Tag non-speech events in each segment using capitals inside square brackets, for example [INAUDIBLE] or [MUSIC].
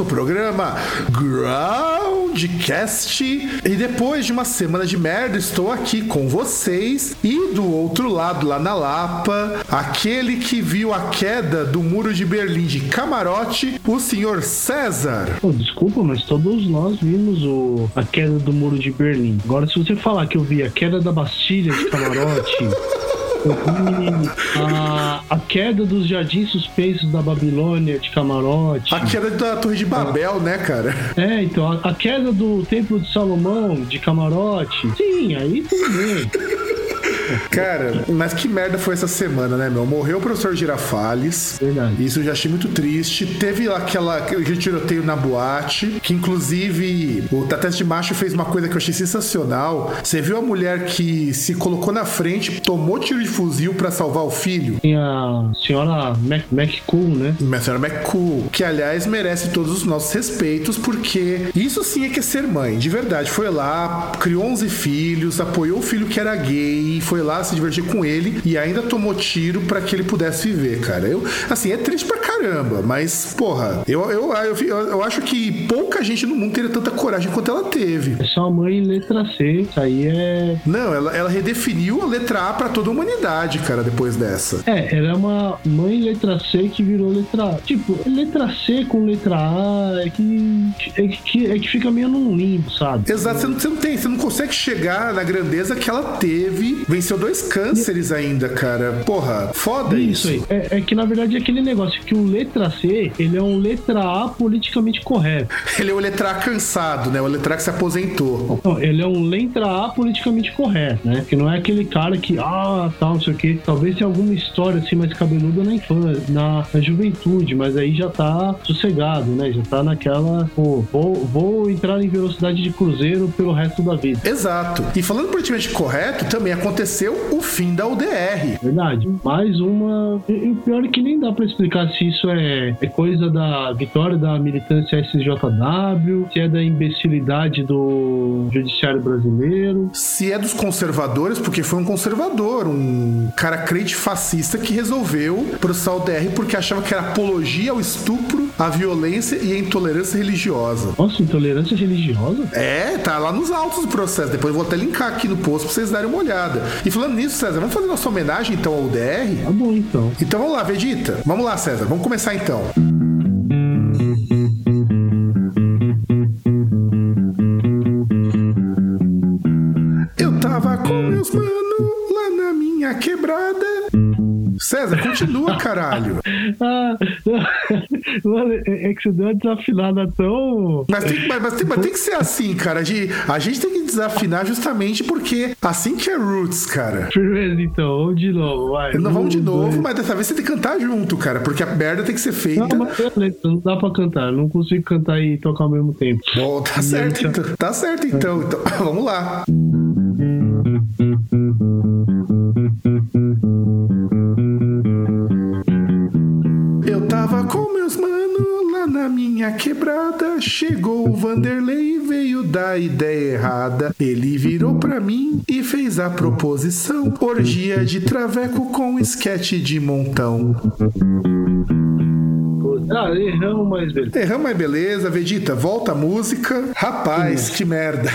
Nosso programa Groundcast. E depois de uma semana de merda, estou aqui com vocês e do outro lado, lá na Lapa, aquele que viu a queda do muro de Berlim de camarote, o senhor César. Oh, desculpa, mas todos nós vimos o, a queda do muro de Berlim. Agora, se você falar que eu vi a queda da Bastilha de camarote. [LAUGHS] a, [LAUGHS] a queda dos jardins suspensos da Babilônia de camarote. A queda da Torre de Babel, né, cara? É, então, a, a queda do Templo de Salomão de camarote. Sim, aí tudo bem. Cara, mas que merda foi essa semana, né, meu? Morreu o professor Girafales. Verdade. Isso eu já achei muito triste. Teve aquela, aquele tiroteio na boate, que inclusive o Tatés de Macho fez uma coisa que eu achei sensacional. Você viu a mulher que se colocou na frente, tomou tiro de fuzil para salvar o filho? Tem a senhora Mac, McCool, né? A senhora McCool, que aliás merece todos os nossos respeitos, porque isso sim é que é ser mãe, de verdade. Foi lá, criou 11 filhos, apoiou o filho que era gay, foi lá se divertir com ele e ainda tomou tiro para que ele pudesse viver, cara. Eu, assim, é triste pra caramba, mas, porra, eu, eu, eu, eu, acho que pouca gente no mundo teria tanta coragem quanto ela teve. É só mãe letra C, isso aí é. Não, ela, ela redefiniu a letra A pra toda a humanidade, cara, depois dessa. É, ela é uma mãe letra C que virou letra A. Tipo, letra C com letra A é que, é que, é que fica meio num limbo, sabe? Exato, você não, você não tem, você não consegue chegar na grandeza que ela teve, venceu dois cânceres ainda, cara. Porra, foda isso. isso. aí. É, é, que na verdade é aquele negócio que o letra C, ele é um letra A politicamente correto. [LAUGHS] Ele é o letra A cansado, né? O letra A que se aposentou. Não, ele é um letra A politicamente correto, né? Que não é aquele cara que, ah, tal, não sei o quê. Talvez tenha alguma história assim mais cabeluda na infância, na, na juventude, mas aí já tá sossegado, né? Já tá naquela, pô, vou, vou entrar em velocidade de cruzeiro pelo resto da vida. Exato. E falando politicamente correto, também aconteceu o fim da UDR. Verdade. Mais uma. E o pior é que nem dá para explicar se isso é, é coisa da vitória da militância SJW, se é da imbecilidade do judiciário brasileiro. Se é dos conservadores, porque foi um conservador, um cara crente fascista que resolveu processar o DR porque achava que era apologia ao estupro, à violência e à intolerância religiosa. Nossa, intolerância religiosa? É, tá lá nos autos do processo. Depois eu vou até linkar aqui no post pra vocês darem uma olhada. E falando nisso, César, vamos fazer nossa homenagem então ao DR? Tá bom, então. Então vamos lá, Vegeta. Vamos lá, César. Vamos começar então. Eu tava com meus manos lá na minha quebrada. César, continua, caralho. [LAUGHS] mano, é, é que você deu uma desafinada tão. Mas tem, mas, mas, tem, mas tem, que ser assim, cara. A gente tem que desafinar justamente porque assim que é roots, cara. Firmeza, então. Vamos de novo, vai. Não, vamos de novo, dois. mas dessa vez você tem que cantar junto, cara. Porque a merda tem que ser feita. Não, mas não dá pra cantar. Não consigo cantar e tocar ao mesmo tempo. Bom, tá certo, então. Tá certo, então. então [LAUGHS] vamos lá. na minha quebrada. Chegou o Vanderlei e veio da ideia errada. Ele virou pra mim e fez a proposição: orgia de traveco com esquete de montão. Ah, erramos, mas beleza. Erramos, mas beleza. Vegeta, volta a música. Rapaz, que merda.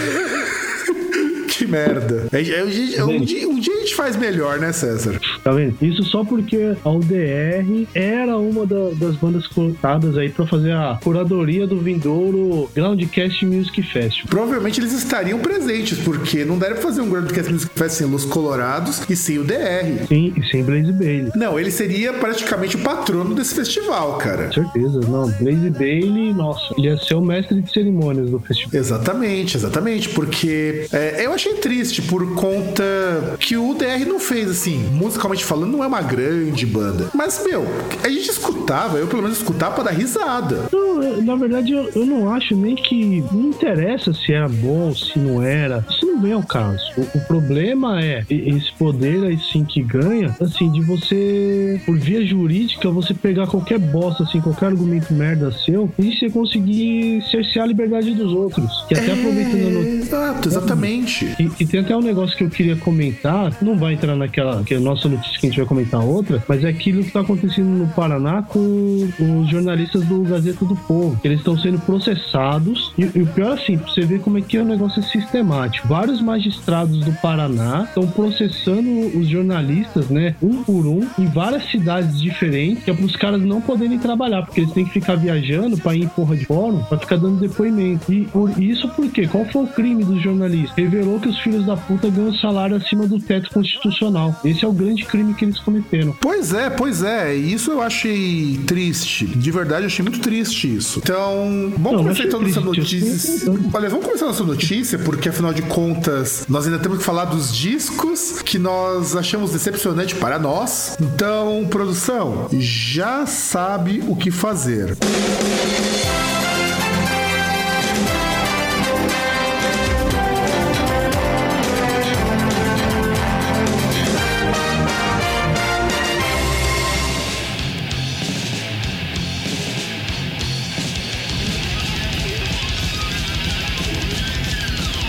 Que merda. É, é, é, um, dia, um, dia, a gente faz melhor, né, César? Tá vendo? Isso só porque a UDR era uma da, das bandas cotadas aí pra fazer a curadoria do vindouro Groundcast Music Festival. Provavelmente eles estariam presentes, porque não daria pra fazer um Groundcast Music Festival sem Los Colorados e sem o DR. Sim, e sem Blaze Bailey. Não, ele seria praticamente o patrono desse festival, cara. Com certeza, não. Blaze Bailey, nossa, ele ia ser o mestre de cerimônias do festival. Exatamente, exatamente, porque é, eu achei triste por conta que o DR não fez, assim, musicalmente falando, não é uma grande banda. Mas, meu, a gente escutava, eu pelo menos escutava pra dar risada. Não, na verdade, eu, eu não acho nem que. Não interessa se era bom, se não era. Isso não vem ao caso. O, o problema é esse poder aí sim que ganha, assim, de você, por via jurídica, você pegar qualquer bosta, assim, qualquer argumento merda seu e você conseguir cercear a liberdade dos outros. Que até é... aproveitando notícia. Exato, exatamente. E, e, tem até um negócio que eu queria comentar, não vai entrar naquela que é a nossa notícia que a gente vai comentar outra, mas é aquilo que está acontecendo no Paraná com os jornalistas do Gazeta do Povo. Eles estão sendo processados e, e o pior assim, pra você ver como é que é o negócio sistemático. Vários magistrados do Paraná estão processando os jornalistas, né, um por um, em várias cidades diferentes, que é para os caras não poderem trabalhar, porque eles têm que ficar viajando para ir em porra de fórum, para ficar dando depoimento. E por isso por quê? Qual foi o crime dos jornalistas? Revelou que os filhos da puta ganham salário acima do teto constitucional. Esse é o grande crime que eles cometeram. Pois é, pois é. Isso eu achei triste. De verdade, eu achei muito triste isso. Então, vamos começar então nossa notícia. Olha, vamos começar nossa notícia, porque afinal de contas, nós ainda temos que falar dos discos que nós achamos decepcionante para nós. Então, produção, já sabe o que fazer. Música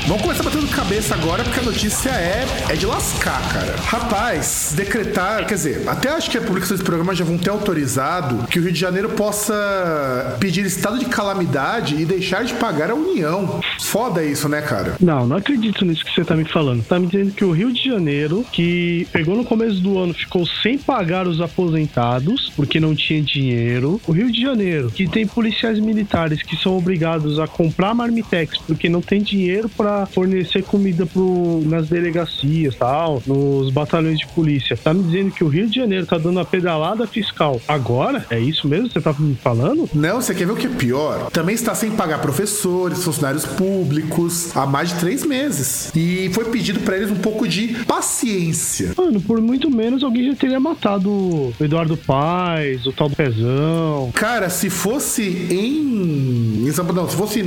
Vamos começar batendo cabeça agora, porque a notícia é, é de lascar, cara. Rapaz, decretar, quer dizer, até acho que a publicação desse programa já vão ter autorizado que o Rio de Janeiro possa pedir estado de calamidade e deixar de pagar a União. Foda isso, né, cara? Não, não acredito nisso que você tá me falando. Tá me dizendo que o Rio de Janeiro, que pegou no começo do ano, ficou sem pagar os aposentados, porque não tinha dinheiro. O Rio de Janeiro, que tem policiais militares que são obrigados a comprar marmitex porque não tem dinheiro para fornecer comida pro, nas delegacias tal, nos batalhões de polícia. Tá me dizendo que o Rio de Janeiro tá dando a pedalada fiscal agora? É isso mesmo que você tá me falando? Não, você quer ver o que é pior? Também está sem pagar professores, funcionários públicos há mais de três meses. E foi pedido para eles um pouco de paciência. Mano, por muito menos alguém já teria matado o Eduardo Paz, o tal do Pezão. Cara, se fosse em. Não, se fosse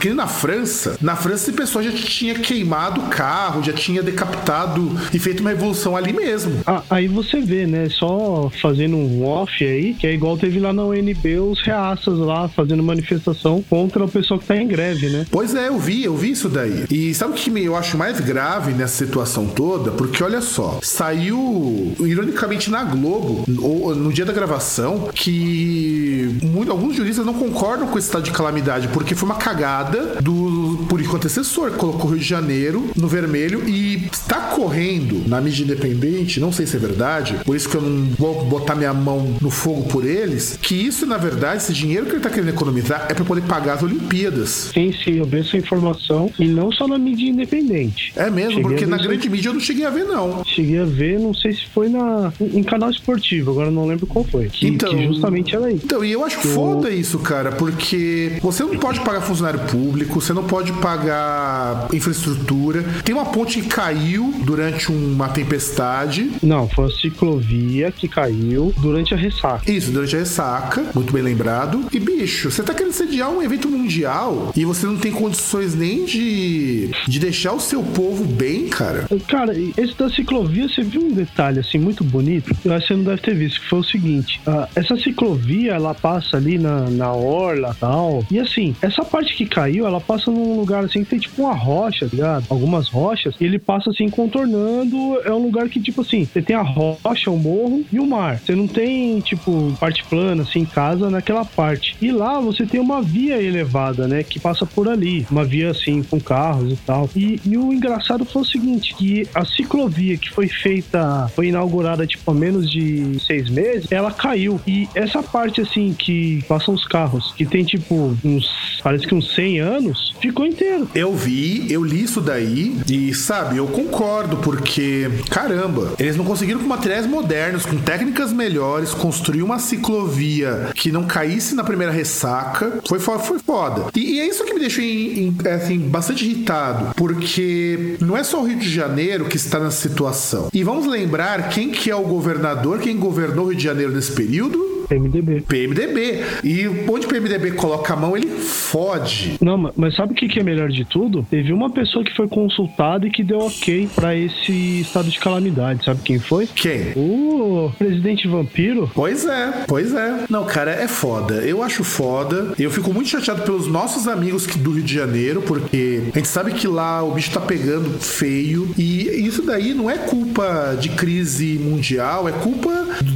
que na França, na França esse pessoal já tinha queimado o carro, já tinha decapitado e feito uma evolução ali mesmo. Ah, aí você vê, né? Só fazendo um off aí, que é igual teve lá na UNB os reaças lá fazendo manifestação contra o pessoal que tá em greve, né? Pois é, eu vi, eu vi isso daí. E sabe o que eu acho mais grave nessa situação toda? Porque olha só, saiu ironicamente na Globo, no dia da gravação, que muito, alguns juristas não concordam com esse estado de calamidade, porque foi uma cagada do político antecessor colocou o Rio de Janeiro no vermelho e está correndo na mídia independente, não sei se é verdade, por isso que eu não vou botar minha mão no fogo por eles, que isso, na verdade, esse dinheiro que ele está querendo economizar é para poder pagar as Olimpíadas. Sim, sim, eu vi essa informação e não só na mídia independente. É mesmo, cheguei porque na grande mídia eu não cheguei a ver, não. Cheguei a ver, não sei se foi na, em canal esportivo, agora não lembro qual foi. Que, então, que justamente era isso. Então, e eu acho que foda isso, cara, porque você não pode pagar funcionário público, você não pode pagar infraestrutura. Tem uma ponte que caiu durante uma tempestade. Não, foi a ciclovia que caiu durante a ressaca. Isso, durante a ressaca, muito bem lembrado. E bicho, você tá querendo sediar um evento mundial e você não tem condições nem de, de deixar o seu povo bem, cara. Cara, esse da ciclovia, você viu um detalhe assim muito bonito? Eu acho que você não deve ter visto, que foi o seguinte: uh, essa ciclovia ela passa ali na, na orla tal. E assim, essa parte que caiu, ela passa num lugar assim que tem tipo uma rocha, tá ligado? Algumas rochas, e ele passa assim contornando. É um lugar que, tipo assim, você tem a rocha, o morro e o mar. Você não tem, tipo, parte plana, assim, casa naquela parte. E lá você tem uma via elevada, né? Que passa por ali. Uma via, assim, com carros e tal. E, e o engraçado foi o seguinte: que a ciclovia que foi feita, foi inaugurada, tipo, há menos de seis meses, ela caiu. E essa parte, assim, que passam os carros, que tem, tipo, uns, parece que uns 100 anos, ficou inteiro. Eu vi, eu li isso daí e, sabe, eu concordo, porque, caramba, eles não conseguiram com materiais modernos, com técnicas melhores, construir uma ciclovia que não caísse na primeira ressaca. Foi foda. Foi foda. E, e é isso que me deixou em, em, assim, bastante irritado, porque não é só o Rio de Janeiro que está nessa situação. E vamos lembrar quem que é o governador, quem governou o Rio de Janeiro nesse período? PMDB. PMDB. E onde o PMDB coloca a mão, ele fode. Não, ma- mas sabe o que, que é melhor de tudo? Teve uma pessoa que foi consultada e que deu ok pra esse estado de calamidade. Sabe quem foi? Quem? O presidente vampiro. Pois é, pois é. Não, cara, é foda. Eu acho foda. Eu fico muito chateado pelos nossos amigos que- do Rio de Janeiro, porque a gente sabe que lá o bicho tá pegando feio. E isso daí não é culpa de crise mundial, é culpa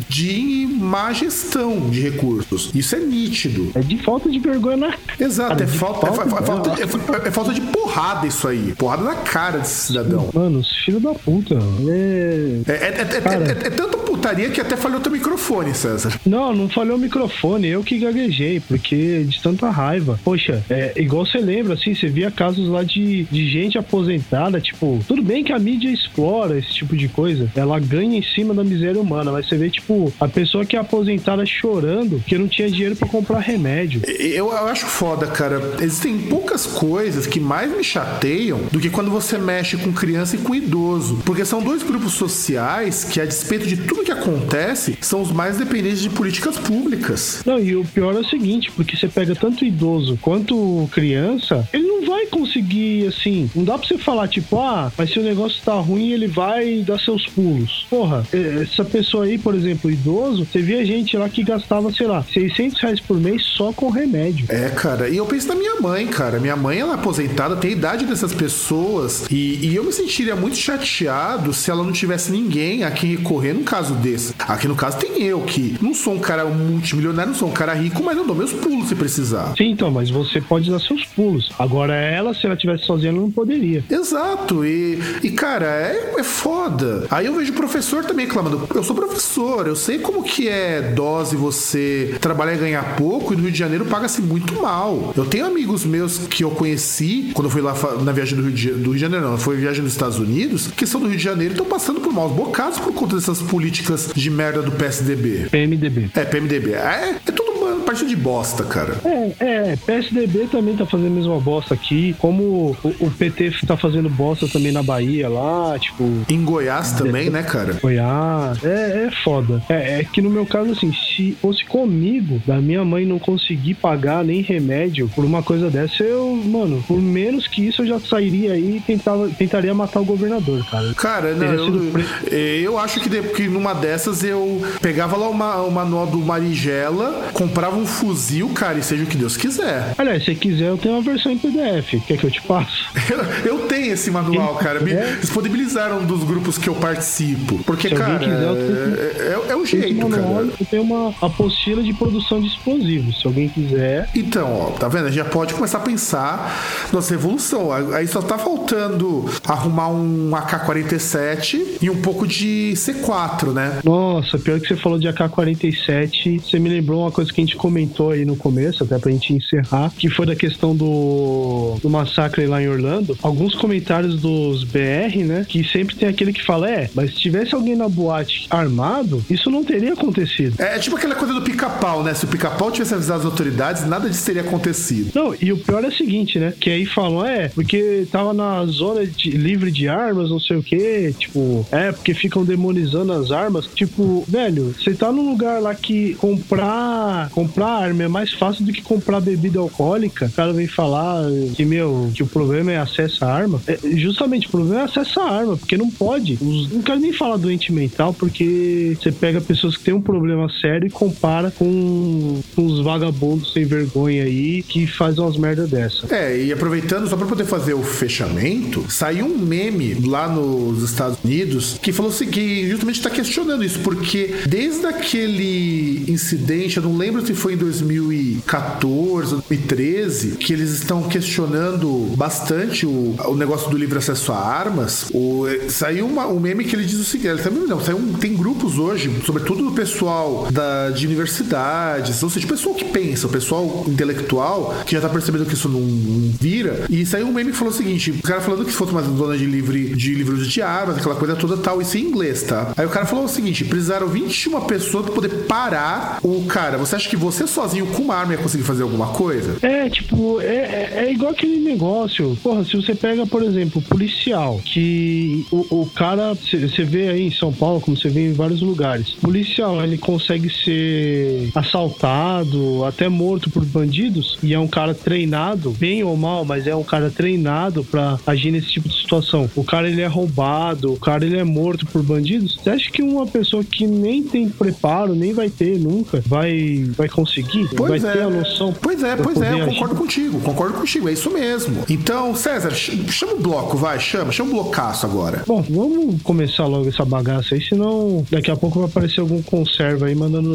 de má gestão de recursos. Isso é nítido. É de falta de vergonha na Exato, Cara, é falta, é, falta, é é é falta de porrada isso aí. Porrada na cara desse cidadão. Mano, os filhos da puta. É... É, é, é, Cara. é, é, é tanta putaria que até falhou teu microfone, César. Não, não falhou o microfone, eu que gaguejei, porque de tanta raiva. Poxa, é igual você lembra, assim, você via casos lá de, de gente aposentada, tipo, tudo bem que a mídia explora esse tipo de coisa, ela ganha em cima da miséria humana, mas você vê, tipo, a pessoa que é aposentada chorando que não tinha dinheiro pra comprar remédio. Eu, eu acho foda, cara. Existem poucas coisas que mais me chateiam do que quando você mexe com criança e com idoso. Porque são dois grupos sociais que, a despeito de tudo que acontece, são os mais dependentes de políticas públicas. Não, e o pior é o seguinte, porque você pega tanto idoso quanto criança, ele não vai conseguir, assim, não dá pra você falar, tipo, ah, mas se o negócio tá ruim, ele vai dar seus pulos. Porra, eh, essa pessoa aí, por exemplo, idoso, você via gente lá que gastava, sei lá, 600 reais por mês só com remédio. É, cara. E eu penso na minha mãe, cara. Minha mãe, ela é aposentada, tem a idade dessas pessoas. E, e eu me sentiria muito chateado se ela não tivesse ninguém a quem recorrer num caso desse. Aqui no caso tem eu, que não sou um cara multimilionário, não sou um cara rico, mas eu dou meus pulos se precisar. Sim, então, mas você pode dar seus pulos. Agora ela, se ela tivesse sozinha, ela não poderia. Exato, e, e cara, é, é foda. Aí eu vejo o professor também reclamando. Eu sou professor, eu sei como que é dose você trabalhar e ganhar pouco, e no Rio de Janeiro paga-se muito mal. Eu tenho amigos meus que eu conheci quando eu fui lá na viagem do Rio de, do Rio de Janeiro, não, foi viagem dos Estados Unidos, que são do Rio de Janeiro e estão passando por maus bocados por conta dessas políticas de merda do PSDB. PMDB. É, PMDB. É, é tudo uma partido de bosta, cara. É, é, PSDB também tá fazendo a mesma bosta aqui, como o, o PT tá fazendo bosta também na Bahia lá, tipo, Em Goiás também, né, cara? Goiás. É, é foda. É, é que no meu caso, assim, se fosse comigo, da minha mãe não conseguir pagar nem remédio por uma coisa dessa, eu, mano, por menos que isso eu já sairia aí e tentava, tentaria matar o governador, cara. Cara, não, eu, pre- eu acho que, de- que numa dessas eu pegava lá uma- o manual do Marigela, comprava um fuzil, cara, e seja o que Deus quiser. Aliás, se quiser, eu tenho uma versão em PDF. Quer que eu te passe? [LAUGHS] Eu, tenho esse manual, cara. Me É? disponibilizaram dos grupos que eu participo. Porque, Se cara, quiser, eu tenho- é, é, é o jeito, manual, cara. eu tenho uma apostila de produção de explosivos. Se alguém quiser, Então, ó, tá vendo? A gente já pode começar a pensar nossa evolução. Aí só tá faltando arrumar um AK-47 e um pouco de C4, né? Nossa, pior que você falou de AK-47, você me lembrou uma coisa que a gente comentou aí no começo, até pra gente encerrar, que foi da questão do, do massacre lá em Orlando. Alguns comentários dos BR, né, que sempre tem aquele que fala, é, mas se tivesse alguém na boate armado, isso não teria acontecido. É tipo aquela coisa do pica-pau, né? Se o pica-pau tivesse avisado as autoridades, nada disso teria acontecido. Não, e o pior é o seguinte, né? Que aí falam, é, porque tava na zona de- livre de armas, não sei o quê. Tipo, é, porque ficam demonizando as armas. Tipo, velho, você tá num lugar lá que comprar comprar arma é mais fácil do que comprar bebida alcoólica. O cara vem falar que, meu, que o problema é acesso à arma. É, justamente, o problema é acesso à arma, porque não pode. Os- não quero nem falar doente mental, porque você pega pessoas que têm um problema sério e compara com, os vagabundos sem vergonha aí que fazem umas merda dessa. É, e aproveitando, só pra poder fazer o fechamento, saiu um meme lá nos Estados Unidos que falou assim, que justamente tá questionando isso, porque desde aquele incidente, eu não lembro se foi em 2014 ou 2013, que eles estão questionando bastante o, o negócio do livre acesso a armas, o, saiu uma, um meme que ele diz o seguinte, ele também não, saiu um, tem grupos hoje, sobretudo do pessoal da, de universidades, ou seja, o pessoal que pensa, o pessoal intelectual, que já tá percebendo que isso não, não vira, e saiu um meme que falou o seguinte, o cara falando que se fosse uma dona de, livre, de livros de armas, aquela coisa toda tal, isso em inglês, tá? Aí o cara falou o seguinte, precisaram 21 pessoas pra poder parar o cara. Você acha que você sozinho com uma arma ia conseguir fazer alguma coisa? É, tipo, é, é, é igual aquele negócio. Porra, se você pega, por exemplo, policial, que o, o cara, você vê aí em São Paulo, como você vê em vários lugares, policial, ele consegue ser assaltado, até morto por bandidos, e é um cara treinado, bem ou mal, mas é um cara treinado para agir nesse tipo de situação. O cara, ele é roubado, o cara, ele é morto por bandidos. Você acha que uma pessoa que nem tem preparo, nem vai ter nunca, vai, vai conseguir? Pois vai é. ter a noção? Pois é, pois é, eu agir? concordo contigo, concordo contigo, é isso mesmo. Então, César, ch- chama o bloco, vai, chama, chama o blocaço agora. Bom, vamos começar logo essa bagaça aí, senão daqui a pouco vai aparecer algum conserva aí mandando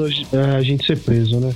a, gente ser preso, né?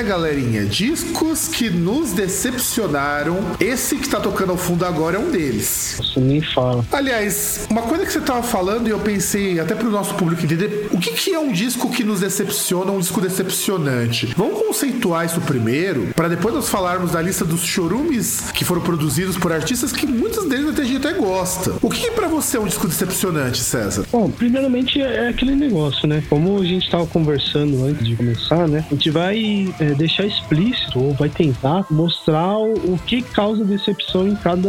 Pois é, galerinha, discos que nos decepcionaram. Esse que tá tocando ao fundo agora é um deles. Você nem fala. Aliás, uma coisa que você tava falando e eu pensei, até pro nosso público entender, o que, que é um disco que nos decepciona, um disco decepcionante? Vamos conceituar isso primeiro, para depois nós falarmos da lista dos chorumes que foram produzidos por artistas que muitos deles até a gente até gosta. O que, que para você é um disco decepcionante, César? Bom, primeiramente é aquele negócio, né? Como a gente tava conversando antes de começar, né? A gente vai é, deixar explícito, ou vai tentar mostrar o, o que causa decepção em cada,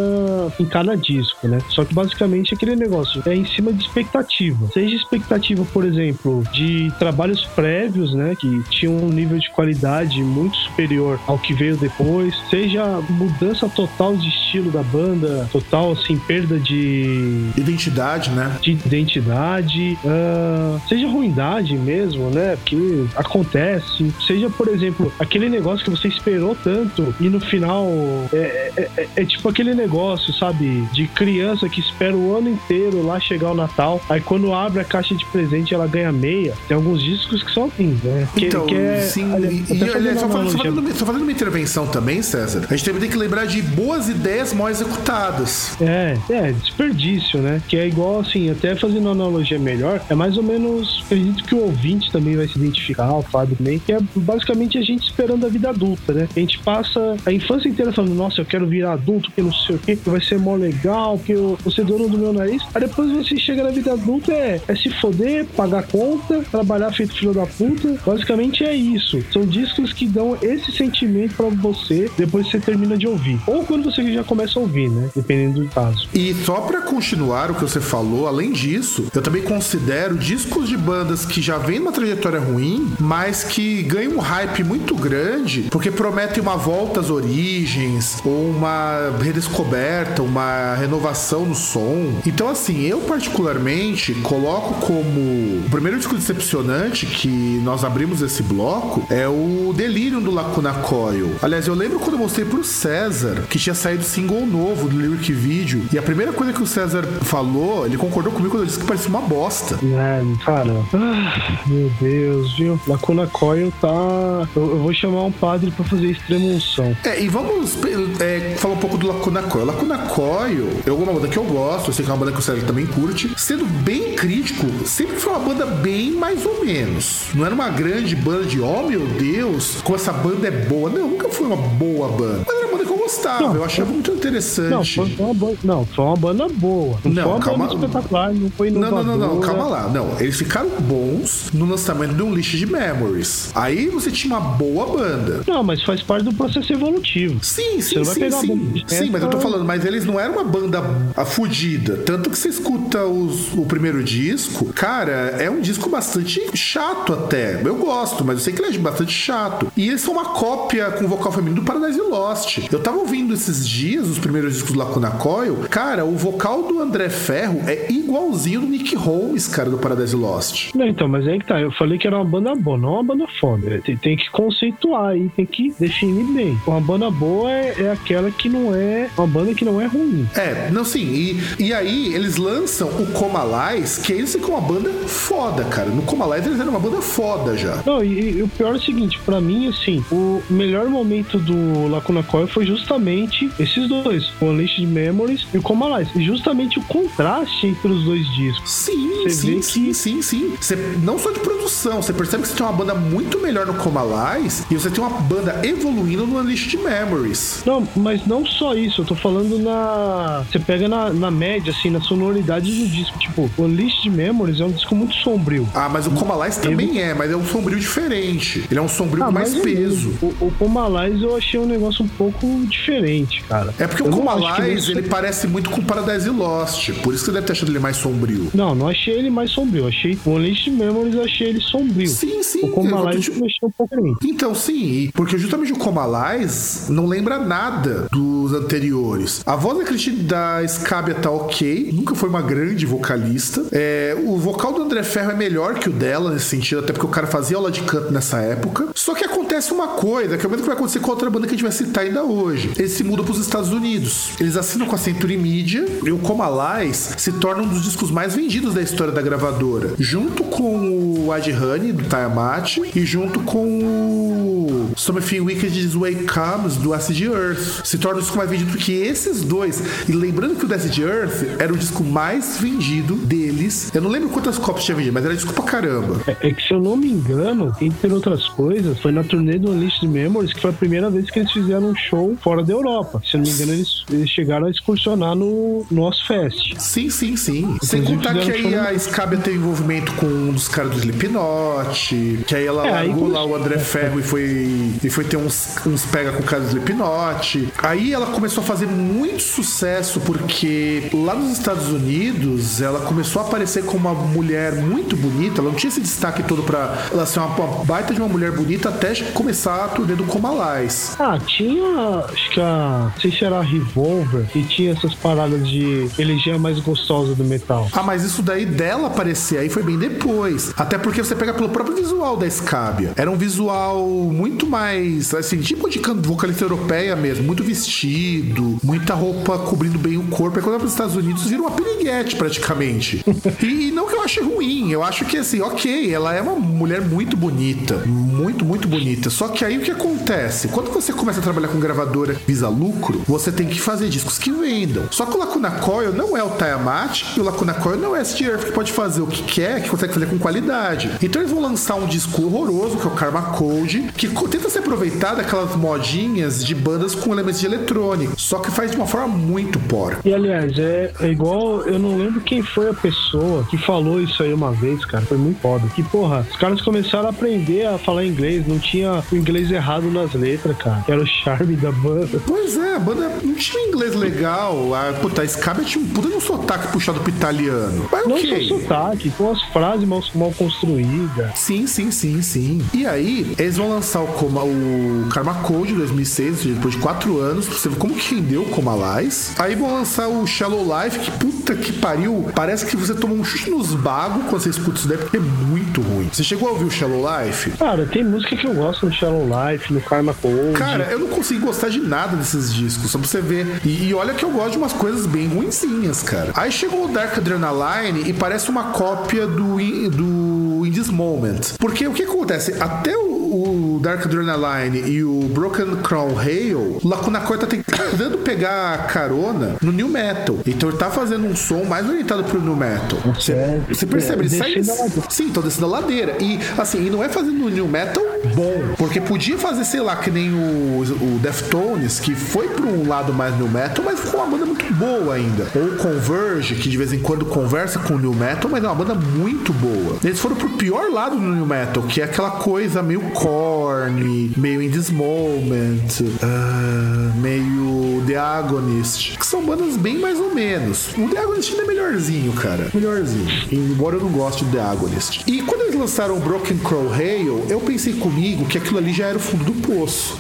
em cada disco, né? Só que basicamente aquele negócio é em cima de expectativa. Seja expectativa, por exemplo, de trabalhos prévios, né? Que tinham um nível de qualidade muito superior ao que veio depois, seja mudança total de estilo da banda, total, assim, perda de Identidade, né? de identidade, ah, seja ruindade mesmo, né? Que acontece. Seja, por exemplo, aquele negócio que você esperou tanto e no final é, é- é- é tipo aquele negócio, sabe? De criança que espera o ano inteiro lá chegar o Natal, aí quando abre a caixa de presente ela ganha meia. Tem alguns discos que são assim, né? Que, Então, que é, sim, olha, e, aliás, só, fazendo, só, fazendo, só fazendo uma intervenção também, César, a gente também tem que lembrar de boas ideias mal executadas. É, é, desperdício, né? Que é igual assim, até fazendo uma analogia melhor, é mais ou menos, acredito que o ouvinte também vai se identificar, o Fábio também, que é basicamente a gente esperando a vida adulta, né? A gente passa a infância inteira falando, nossa, eu quero virar adulto, que não sei o quê, que vai ser mó legal, que eu vou ser dono do meu nariz. Aí depois você chega na vida adulta, é, é se foder, pagar conta, trabalhar feito filho da puta. Basicamente é isso. São discos que dão esse sentimento pra você depois que você termina de ouvir. Ou quando você já começa a ouvir, né? Dependendo do caso. E só pra continuar o que você falou, além disso, eu também considero discos de bandas que já vêm numa trajetória ruim, mas que ganham um hype muito grande, porque prometem uma volta às origens, ou uma redescoberta, uma renovação no som. Então, assim, eu particularmente coloco como o primeiro disco decepcionante que nós abrimos esse bloco é o Delirium do Lacuna Coil. Aliás, eu lembro quando eu mostrei pro César que tinha saído single novo do Lyric Video, e a primeira coisa que o César falou, ele concordou comigo quando eu disse que parecia uma bosta. É, cara. Ah, meu Deus, viu? Lacuna Coil tá. Eu, eu vou chamar um padre pra fazer extrema unção. É, e vamos é, falar um pouco do Lacuna Coil. Lacuna Coil é uma banda que eu gosto, eu sei que é uma banda que o Sérgio também curte. Sendo bem crítico, sempre foi uma banda bem mais ou menos. Não era uma grande banda de, oh meu Deus, como essa banda é boa. Não, nunca foi uma boa banda. Mas era uma banda gostava, não, eu achava muito interessante. Não, foi uma banda, não, foi uma banda boa. Não, não foi uma calma, banda espetacular, não foi inovadora. Não, não, não, não, calma lá. Não, eles ficaram bons no lançamento de um list de Memories. Aí você tinha uma boa banda. Não, mas faz parte do processo evolutivo. Sim, sim, sim, sim. Sim, mas eu tô falando, mas eles não eram uma banda fudida. Tanto que você escuta os, o primeiro disco, cara, é um disco bastante chato até. Eu gosto, mas eu sei que ele é bastante chato. E eles são uma cópia com vocal feminino do Paradise Lost. Eu tava ouvindo esses dias os primeiros discos do Lacuna Coil. Cara, o vocal do André Ferro é igualzinho do Nick Holmes, cara, do Paradise Lost. Não, então, mas aí que tá. Eu falei que era uma banda boa, não uma banda foda. Tem, tem que conceituar aí, tem que definir bem. Uma banda boa é, é, aquela que não é. Uma banda que não é ruim. É, não, sim. E, e aí eles lançam o Comalais, que eles ficam uma banda foda, cara. No Comalais eles eram uma banda foda já. Não, e, e o pior é o seguinte, para mim, assim, o melhor momento do Lacuna Coil foi justamente esses dois, o Unleashed Memories e o Comalais. E justamente o contraste entre os dois discos. Sim, sim, sim, que... sim, sim. Você, não só de produção, você percebe que você tem uma banda muito melhor no Comalais e você tem uma banda evoluindo no Unleashed Memories. Não, mas não só isso, eu tô falando na. Você pega na, na média, assim, na sonoridade do disco. Tipo, o Unleashed Memories é um disco muito sombrio. Ah, mas o Comalais também é, mas é um sombrio diferente. Ele é um sombrio ah, com mais é peso. O, o Comalais eu achei um negócio um pouco diferente, cara. É porque eu o Comalais, ele parece muito com Paradise Lost. Por isso que você deve ter achado ele mais sombrio. Não, não achei ele mais sombrio. Achei o Unleashed Memories, achei ele sombrio. Sim, sim. O Comalais eu, eu achei um pouco diferente. Então, sim. Porque justamente o Comalais não lembra nada dos anteriores. A voz da Cristina da Scabia tá ok. Nunca foi uma grande vocalista. É, o vocal do André Ferro é melhor que o dela nesse sentido, até porque o cara fazia aula de canto nessa época. Só que acontece uma coisa, que é o mesmo que vai acontecer com outra banda que a gente vai citar ainda hoje. Eles se mudam para os Estados Unidos. Eles assinam com a Century Media e o Comalais se torna um dos discos mais vendidos da história da gravadora, junto com o Ad Honey do Tiamat e junto com o Something Wicked Is Way Comes do Acid Earth. Se torna o disco mais vendido que esses dois. E lembrando que o Acid Earth era o disco mais vendido deles. Eu não lembro quantas cópias tinha vendido, mas era disco pra caramba. É, é, que se eu não me engano, entre outras coisas, foi na turnê do Unleashed Memories que foi a primeira vez que eles fizeram um show fora da Europa. Se eu não me engano, eles, eles chegaram a excursionar no, no Ozfest. Sim, sim, sim. Sem contar que aí a Scabia teve envolvimento com um dos caras do Slipknot, que aí ela é, largou aí lá o André Ferro e foi, e foi ter uns, uns pega com o cara do Slipknot. Aí ela começou a fazer muito sucesso porque lá nos Estados Unidos ela começou a aparecer como uma mulher muito bonita. Ela não tinha esse destaque todo pra ela ser uma, uma baita de uma mulher bonita até começar a turnê do Comalais. Ah, tinha. Acho que a. Não sei se era a Revolver, que tinha essas paradas de eleger a mais gostosa do metal. Ah, mas isso daí dela aparecer aí foi bem depois. Até porque você pega pelo próprio visual da Scabia. Era um visual muito mais, assim, tipo de vocalista europeia mesmo. Muito vestido, muita roupa cobrindo bem o corpo. E quando vai para os Estados Unidos, vira uma piriguete praticamente. [LAUGHS] e, e não que eu ache ruim, eu acho que assim, ok, ela é uma mulher muito bonita. Muito, muito bonita. Só que aí o que acontece? Quando você começa a trabalhar com gravadora visa lucro, você tem que fazer discos que vendam. Só que o Lacuna Coil não é o Tiamat e o Lacuna Coil não é esse Earth que pode fazer o que quer, que consegue fazer com qualidade. Então eles vão lançar um disco horroroso, que é o Karma Code, que tenta se aproveitar daquelas modinhas de bandas com elementos de eletrônico, só que faz de uma forma muito porca. E aliás, é, é igual, eu não lembro quem foi a pessoa que falou isso aí uma vez, cara, foi muito foda. Que porra, os caras começaram a aprender a falar inglês, não tinha o inglês errado nas letras, cara, era o charme da banda. Pois é, a banda não tinha inglês legal, a, puta, a Scabia tinha um puta um sotaque puxado pro italiano. Mas não okay. só sotaque, com as frases mal, mal construídas. Sim, sim, sim, sim. E aí, eles vão lançar o, Coma, o Karma Code 2006, depois de quatro anos, pra você ver como que rendeu o Comalais. Aí vão lançar o Shallow Life, que puta que pariu, parece que você toma um chute nos bagos quando você escuta isso daí, porque é muito ruim. Você chegou a ouvir o Shallow Life? Cara, tem música que eu gosto no Shallow Life, no Karma Code. Cara, eu não consigo gostar de nada desses discos, só pra você ver. E, e olha que eu gosto de umas coisas bem ruinzinhas, cara. Aí chegou o Dark Adrenaline e parece uma cópia do, do In This Moment. Porque o que acontece? Até o o Dark Adrenaline e o Broken Crown Hail, Lacuna Coil tá tentando pegar carona no New Metal. Então ele tá fazendo um som mais orientado pro New Metal. Você, É, você percebe? Ele é, sai. a ladeira. Sim, tô descendo a ladeira. E assim, e não é fazendo New Metal bom. Porque podia fazer, sei lá, que nem o, o Deftones, que foi pra um lado mais New Metal, mas ficou uma banda muito boa ainda. Ou o Converge, que de vez em quando conversa com o New Metal, mas é uma banda muito boa. Eles foram pro pior lado do New Metal, que é aquela coisa meio corny, meio In This Moment, ah, meio The Agonist, que são bandas bem mais ou menos. O The Agonist ainda é melhorzinho, cara. Melhorzinho. Embora eu não goste do The Agonist. E quando eles lançaram o Broken Crow Hail, eu pensei comigo que aquilo ali já era o fundo do poço.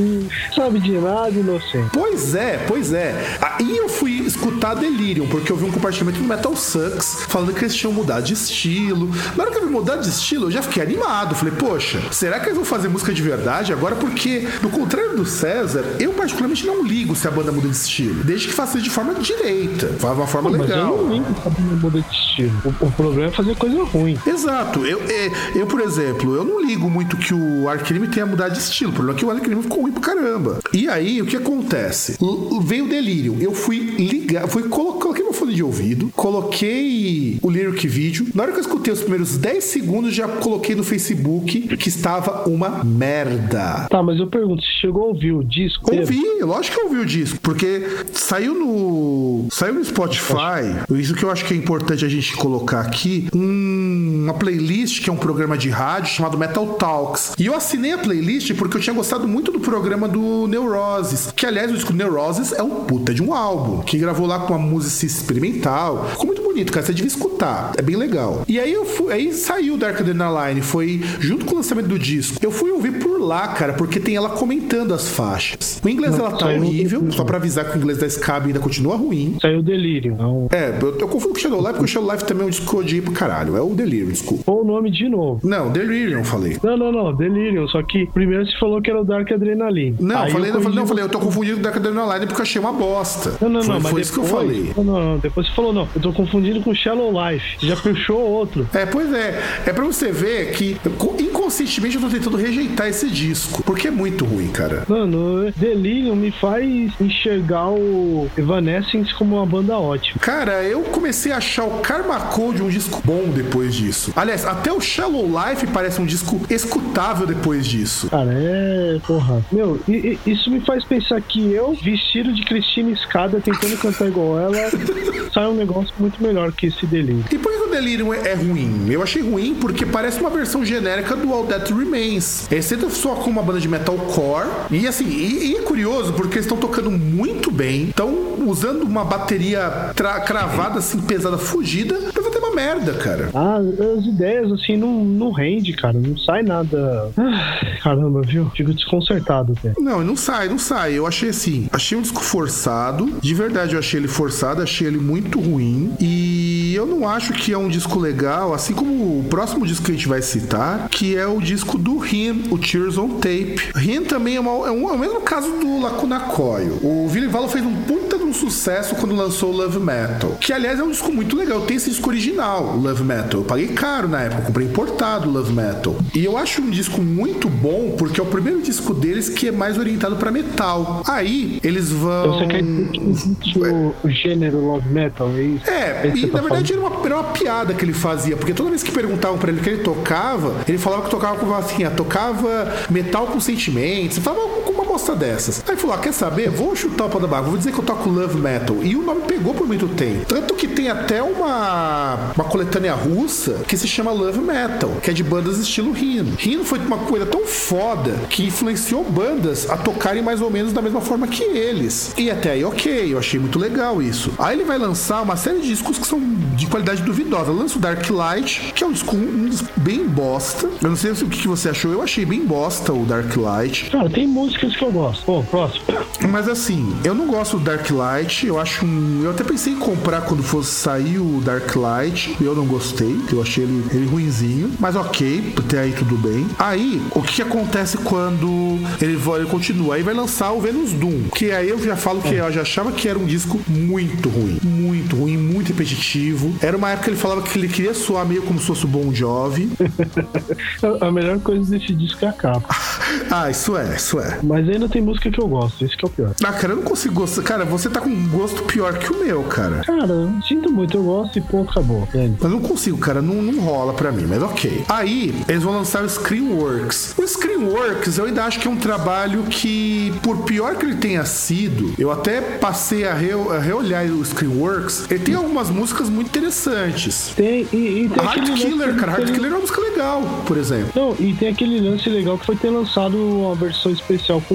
[LAUGHS] Sabe de nada, inocente. Pois é, pois é. Aí eu fui escutar Delirium, porque eu vi um compartilhamento do Metal Sucks falando que eles tinham mudado de estilo. Na hora que eu vi mudar de estilo, eu já fiquei animado. Falei, poxa, será que eles vão fazer música de verdade agora? Porque, no contrário do César, eu particularmente não ligo se a banda muda de estilo. Desde que faça de forma direita. Faz uma forma Mas eu legal. não ligo pra muda de estilo. O, o problema é fazer coisa ruim. Exato. Eu, é, eu, por exemplo, eu não ligo muito que o Arcanime tenha mudado de estilo. O problema é que o Arcanime ficou ruim pra caramba. E aí, o que acontece? L- veio o delírio. Eu fui ligar, fui colo- coloquei meu fone de ouvido, coloquei o lyric vídeo. Na hora que eu escutei os primeiros 10 segundos, já coloquei no Facebook que estava uma merda. Tá, mas eu pergunto, você chegou a ouvir o disco? Ouvi, lógico que eu ouvi o disco, porque saiu no saiu no Spotify. Isso que eu acho que é importante a gente colocar aqui, um- uma playlist que é um programa de rádio chamado Metal Talks. E eu assinei a playlist porque eu tinha gostado muito do programa do Neuroses, que aliás o disco Neuroses é um puta de um álbum, que gravou lá com uma música experimental. Muito bonito, cara, você devia escutar, é bem legal. E aí eu fui, aí saiu Dark Adrenaline, foi junto com o lançamento do disco. Eu fui ouvir por lá, cara, porque tem ela comentando as faixas. O inglês dela tá horrível, só pra avisar que o inglês da Scab ainda continua ruim. Saiu o Delírio. Não. É, eu, eu confundo com o Shadow Life, porque o Shadow Life também é um disco eu odiei pro caralho. É o Delirium, desculpa. Ou o nome de novo. Não, Delirium, falei. Não, não, não, Delirium. Só que primeiro você falou que era o Dark Adrenaline. Não, Aí falei, eu não, falei, não, falei, eu tô confundindo com Dark Adrenaline porque eu achei uma bosta. Não, não, foi não, mas foi depois, isso que eu falei. Não, não, não. Depois você falou, não. Eu tô confundindo com Shallow Life. Já puxou outro. É, pois é. É pra você ver que co- inconscientemente eu tô tentando rejeitar esse disco. Porque é muito ruim, cara. Mano, Delirium me faz enxergar o Evanescence como uma banda ótima. Cara, eu comecei a achar o Karma Code um disco bom depois disso. Aliás, até o Shallow Life parece um disco escutável depois disso. Cara, é. Porra. Meu, e- e- isso me faz pensar que eu, vestido de Cristina Escada, tentando cantar igual ela, [LAUGHS] sai um negócio muito melhor que esse Delirium. E por que o Delirium é é ruim? Eu achei ruim porque parece uma versão genérica do All That Remains. Tentam só com uma banda de metalcore. E assim, e, e é curioso porque eles estão tocando muito bem. Estão usando uma bateria cravada, assim, pesada, fugida. Pra fazer uma merda, cara. Ah, as ideias, assim, não, não rende, cara. Não sai nada. Ah, caramba, viu? Fico desconcertado até. Não, não sai, não sai. Eu achei assim, achei um disco forçado. De verdade, eu achei ele forçado, achei ele muito ruim. E الرجيم eu não acho que é um disco legal, assim como o próximo disco que a gente vai citar, que é o disco do Him, o Tears on Tape. Him também é, uma- é um- é o mesmo caso do Lacuna Coil. O Billy Valo fez um puta de um sucesso quando lançou o Love Metal. Que, aliás, é um disco muito legal. Tem esse disco original, Love Metal. Eu paguei caro na época, comprei importado o Love Metal. E eu acho um disco muito bom, porque é o primeiro disco deles que é mais orientado pra metal. Aí, eles vão... Então você quer dizer que existe o, o gênero Love Metal, é isso? É, e que na tá verdade era uma, era uma piada que ele fazia, porque toda vez que perguntavam pra ele o que ele tocava, ele falava que tocava com assim, ah, tocava metal com sentimentos, falava com bosta dessas. Aí falou: ah, quer saber? Vou chutar o pau da barra, vou dizer que eu toco love metal. E o nome pegou por muito tempo. Tanto que tem até uma, uma coletânea russa que se chama Love Metal, que é de bandas estilo Rhino. Rhino foi uma coisa tão foda que influenciou bandas a tocarem mais ou menos da mesma forma que eles. E até aí, ok, eu achei muito legal isso. Aí ele vai lançar uma série de discos que são de qualidade duvidosa. Lança o Dark Light, que é um disco, um disco bem bosta. Eu não sei o que você achou, eu achei bem bosta o Dark Light. Cara, tem músicas que eu gosto. Bom, próximo. Mas assim, eu não gosto do Dark Light. Eu acho um. Eu até pensei em comprar quando fosse sair o Dark Light. Eu não gostei. Eu achei ele, ele ruinzinho. Mas ok, até aí tudo bem. Aí, o que, acontece quando ele, vai- ele continua? Aí vai lançar o Venus Doom. Que aí eu já falo que eu já achava que era um disco muito ruim. Muito ruim, muito repetitivo. Era uma época que ele falava que ele queria soar meio como se fosse o Bon Jovi. [LAUGHS] A- A melhor coisa desse disco é a capa. [LAUGHS] ah, isso é, isso é. Mas ainda tem música que eu gosto, esse que é o pior. Ah, cara, eu não consigo gostar. Cara, você tá com um gosto pior que o meu, cara. Cara, sinto muito, eu gosto e ponto, acabou. Entende? Eu não consigo, cara, não, não rola pra mim, mas ok. Aí, eles vão lançar o Screenworks. O Screenworks, eu ainda acho que é um trabalho que, por pior que ele tenha sido, eu até passei a, re- a reolhar o Screenworks, ele tem algumas músicas muito interessantes. Tem, e, e tem aquele Killer, cara, que- Killer é uma música legal, por exemplo. Não, e tem aquele lance legal que foi ter lançado uma versão especial com,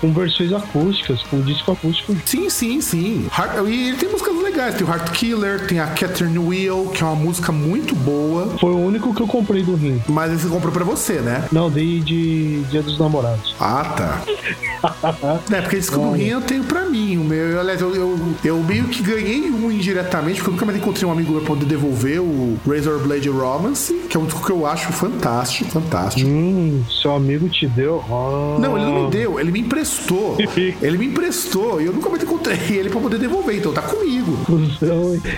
com versões acústicas, com disco acústico. Sim, sim, sim. E ele tem músicas Tem o Heart Killer, tem a Catherine Wheel, que é uma música muito boa. Foi o único que eu comprei do Rim. Mas esse comprou pra você, né? Não, dei de Dia dos Namorados. Ah, tá. [LAUGHS] é, porque esse do Rim eu tenho pra mim. O meu, eu, aliás, eu, eu, eu meio que ganhei um indiretamente, porque eu nunca mais encontrei um amigo pra poder devolver o Razor Blade Romance, que é um disco que eu acho fantástico, fantástico. Hum, seu amigo te deu. Ah. Não, ele não me deu, ele me emprestou. [LAUGHS] ele me emprestou e eu nunca mais encontrei ele pra poder devolver, então tá comigo.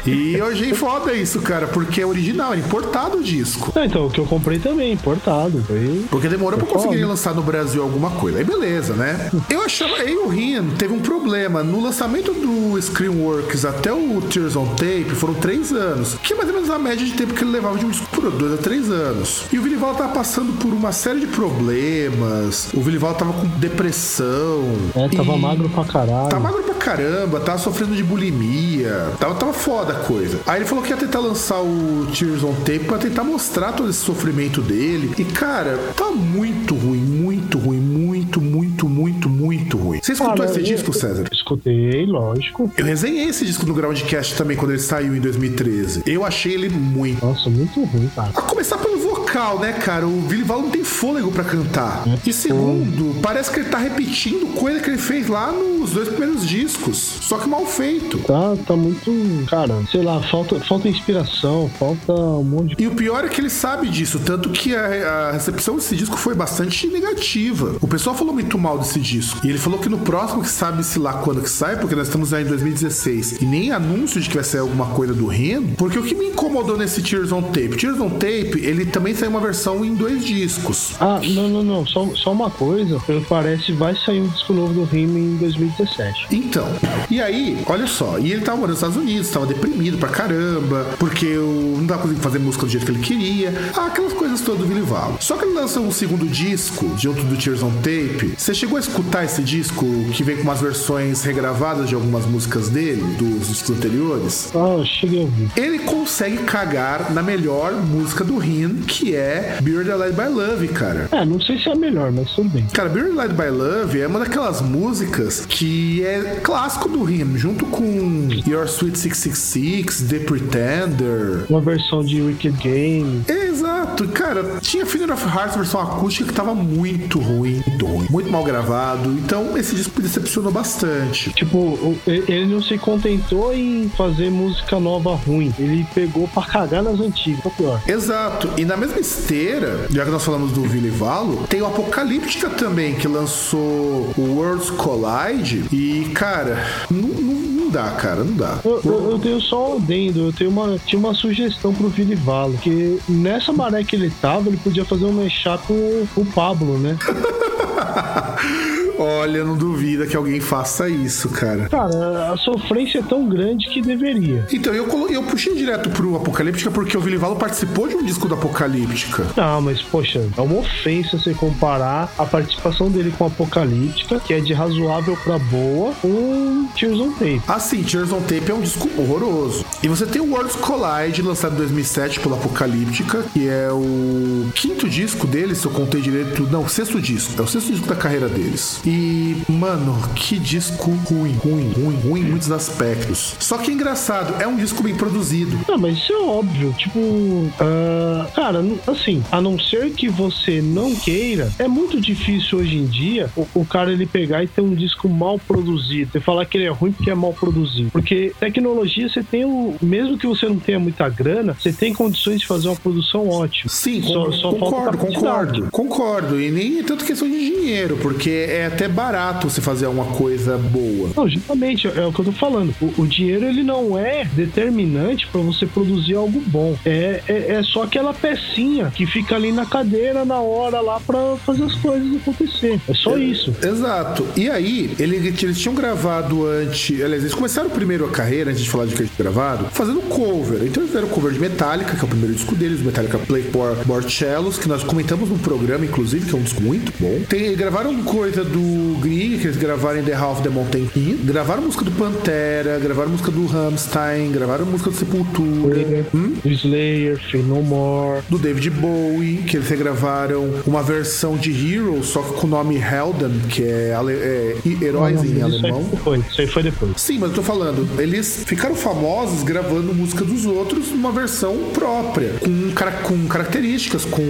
E eu achei foda isso, cara, porque é original, é importado o disco. Não, então, o que eu comprei também, importado. Foi. Porque demorou pra Foda. conseguir lançar no Brasil alguma coisa. Aí beleza, né? Eu achava. Aí o Rian teve um problema. No lançamento do Screenworks até o Tears on Tape foram três anos. Que é mais ou menos a média de tempo que ele levava de um disco por dois a três anos. E o Vilival tava passando por uma série de problemas. O Vilival tava com depressão. É, tava E- magro pra caralho. Tá magro pra caramba, tava sofrendo de bulimia, tava, tava foda a coisa. Aí ele falou que ia tentar lançar o Tears on Tape pra tentar mostrar todo esse sofrimento dele. E cara, tá muito ruim, muito ruim, muito, muito, muito, muito. Você escutou Cara, esse eu- disco, César? Escutei, lógico. Eu resenhei esse disco no Groundcast também quando ele saiu em 2013. Eu achei ele muito. Nossa, muito ruim, cara. A começar pelo vocal, né, cara? O Billy Val não tem fôlego pra cantar. E segundo, parece que ele tá repetindo coisa que ele fez lá nos dois primeiros discos. Só que mal feito. Tá, tá muito. Cara, sei lá, falta, falta inspiração, falta um monte de. E o pior é que ele sabe disso, tanto que a, a recepção desse disco foi bastante negativa. O pessoal falou muito mal desse disco. E ele falou que no próximo, que sabe-se lá quando que sai, porque nós estamos já em 2016, e nem anúncio de que vai sair alguma coisa do Reno, porque o que me incomodou nesse Tears on Tape? Tears on Tape, ele também saiu uma versão em dois discos. Ah, não, não, não. Só, só uma coisa. Pelo que parece, vai sair um disco novo do Rima em 2017. Então, e aí, olha só, e ele tava morando nos Estados Unidos, tava deprimido pra caramba, porque eu não tava conseguindo fazer música do jeito que ele queria, ah, aquelas coisas todas do Val. Só que ele lançou um segundo disco, junto do Tears on Tape. Você chegou a escutar esse disco que vem com umas versões regravadas de algumas músicas dele, dos discos anteriores? Ah, cheguei a ouvir. Ele consegue cagar na melhor música do Rin, que é Buried Alive by Love, cara. É, não sei se é a melhor, mas tudo bem. Cara, Buried Alive by Love é uma daquelas músicas que é clássico do Rim, junto com Your Sweet 666, The Pretender. Uma versão de Wicked Game. Exato, cara, tinha Funeral of Hearts versão acústica que tava muito ruim, muito ruim, muito mal gravado. Então esse disco me decepcionou bastante. Tipo, e- ele não se contentou em fazer música nova ruim. Ele pegou pra cagar nas antigas, o pior. Exato, e na mesma esteira, já que nós falamos do Vili Valo, tem o Apocalíptica também, que lançou o Worlds Collide. E, cara, não, não, não dá, cara, não dá. Eu, eu- eu tenho só um adendo, eu tenho uma, tinha uma sugestão pro Vilivalo, que nessa maré que ele tava, ele podia fazer um mexer com o Pablo, né? [LAUGHS] Olha, não duvida que alguém faça isso, cara. Cara, a sofrência é tão grande que deveria. Então, eu, colo- eu puxei direto pro Apocalíptica porque o Vilivalo participou de um disco do Apocalíptica. Não, mas poxa, é uma ofensa você comparar a participação dele com Apocalíptica, que é de razoável pra boa, com Tears on Tape. Assim, Tears on Tape é um disco horroroso. E você tem o Worlds Collide, lançado em 2007 pela Apocalíptica, que é o quinto disco deles, se eu contei direito. Não, o sexto disco. É o sexto disco da carreira deles. E E, mano, que disco ruim, ruim, ruim, ruim em muitos aspectos. Só que é engraçado, é um disco bem produzido. Não, mas isso é óbvio. Tipo, uh, cara, assim, a não ser que você não queira, é muito difícil hoje em dia o, o, cara ele pegar e ter um disco mal produzido. Você falar que ele é ruim porque é mal produzido. Porque tecnologia você tem o. Mesmo que você não tenha muita grana, você tem condições de fazer uma produção ótima. Sim, só, com, só concordo, concordo, concordo. E nem é tanto questão de dinheiro, porque é até barato você fazer uma coisa boa. Não, justamente, é o que eu tô falando. O, o dinheiro ele não é determinante para você produzir algo bom. É, é, é, só aquela pecinha que fica ali na cadeira na hora lá para fazer as coisas acontecer. É só é, isso. Exato. E aí, ele, eles tinham gravado antes. Aliás, eles começaram primeiro a carreira, antes de falar de que eles gravado, fazendo cover. Então eles fizeram cover de Metallica, que é o primeiro disco deles, Metallica Play for Borcellos, que nós comentamos no programa, inclusive, que é um disco muito bom. Tem, gravaram coisa do Grieg, que eles gravaram em The Half the Mountain King. Gravaram música do Pantera, gravaram música do Rammstein, gravaram música do Sepultura. Hum? Do Slayer, Feel No More. Do David Bowie, que eles regravaram uma versão de Hero, só que com o nome Helden, que é, é heróis não, não, em alemão. Aí foi, isso aí foi depois. Sim, mas eu tô falando, eles ficaram famosos gravando música dos outros numa versão própria, com, com características, com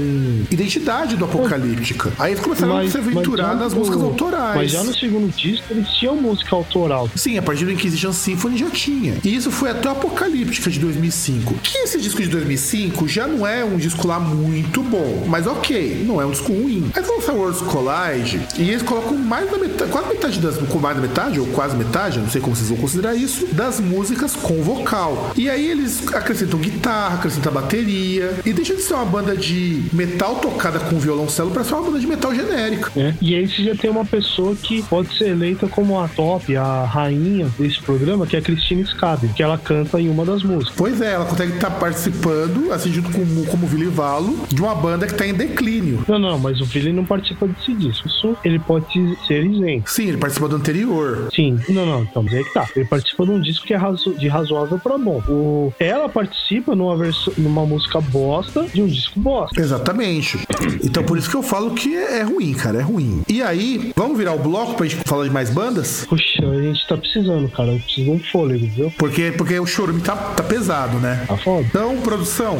identidade do Apocalíptica. Aí eles começaram mas, a se aventurar nas músicas autorais. Mas já no segundo disco eles tinham música autoral. Sim, a partir do Inquisition Symphony já tinha. E isso foi até o Apocalíptica de 2005. Que esse disco de 2005 já não é um disco lá muito bom, mas ok, não é um disco ruim. Aí lançar World's Collage e eles colocam mais da metade, quase metade das, com mais da metade, ou quase metade, não sei como vocês vão considerar isso, das músicas com vocal. E aí eles acrescentam guitarra, acrescentam bateria, e deixa de ser uma banda de metal tocada com violoncelo para ser uma banda de metal genérica. É. E aí você já tem uma pessoa que pode ser eleita como a top, a rainha desse programa, que é a Christine Scabi, que ela canta em uma das músicas. Pois é, ela consegue estar tá participando, assim, junto com, como Vili Valo, de uma banda que está em declínio. Não, não, mas o Vili não participa desse disco. Isso ele pode ser isento. Sim, ele participa do anterior. Sim, não, não, então, mas aí que tá. Ele participa de um disco que é razo de razoável para bom. O... Ela participa numa, versão, numa música bosta de um disco bosta. Exatamente. Então por isso que eu falo que é, é ruim, cara, é ruim. E aí, vamos virar o bloco pra gente falar de mais bandas? Puxa, a gente tá precisando, cara. Eu preciso de um fôlego, viu? Porque, porque o chorume tá, tá pesado, né? Tá foda. Então, produção.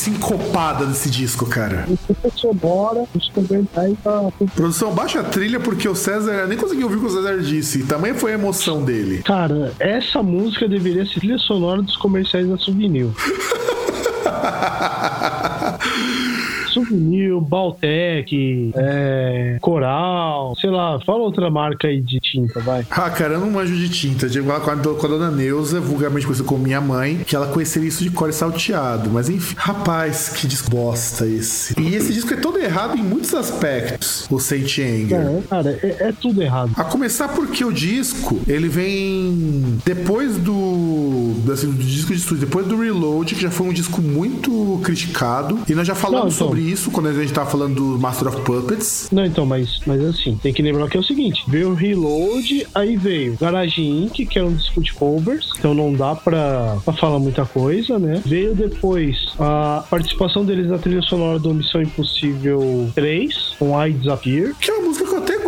Sincopada desse disco, cara. Sonora, tá. Produção, baixa a trilha porque o César nem conseguiu ouvir o que o César disse. Tamanha foi a emoção dele. Cara, essa música deveria ser trilha sonora dos comerciais da Souvenir. [LAUGHS] Souvenir, Baltec, é, Coral, sei lá, fala outra marca aí de tinta, vai. Ah, cara, eu não manjo de tinta. Eu digo lá com a, com a dona Neuza, vulgarmente conhecida como minha mãe, que ela conheceria isso de core salteado. Mas enfim, rapaz, que disco bosta esse. E esse disco é todo errado em muitos aspectos, o Saint Anger. É, cara, é, é tudo errado. A começar porque o disco, ele vem depois do, assim, do disco de estúdio, depois do Reload, que já foi um disco muito criticado. E nós já falamos não, então, sobre isso quando a gente tava falando do Master of Puppets. Não, então, mas, mas assim, tem que lembrar que é o seguinte: veio o Reload, aí veio Garage Inc., que era um disco de covers, então não dá pra, pra falar muita coisa, né? Veio depois a participação deles na trilha sonora do Missão Impossível 3, com I Disappear. Que é uma música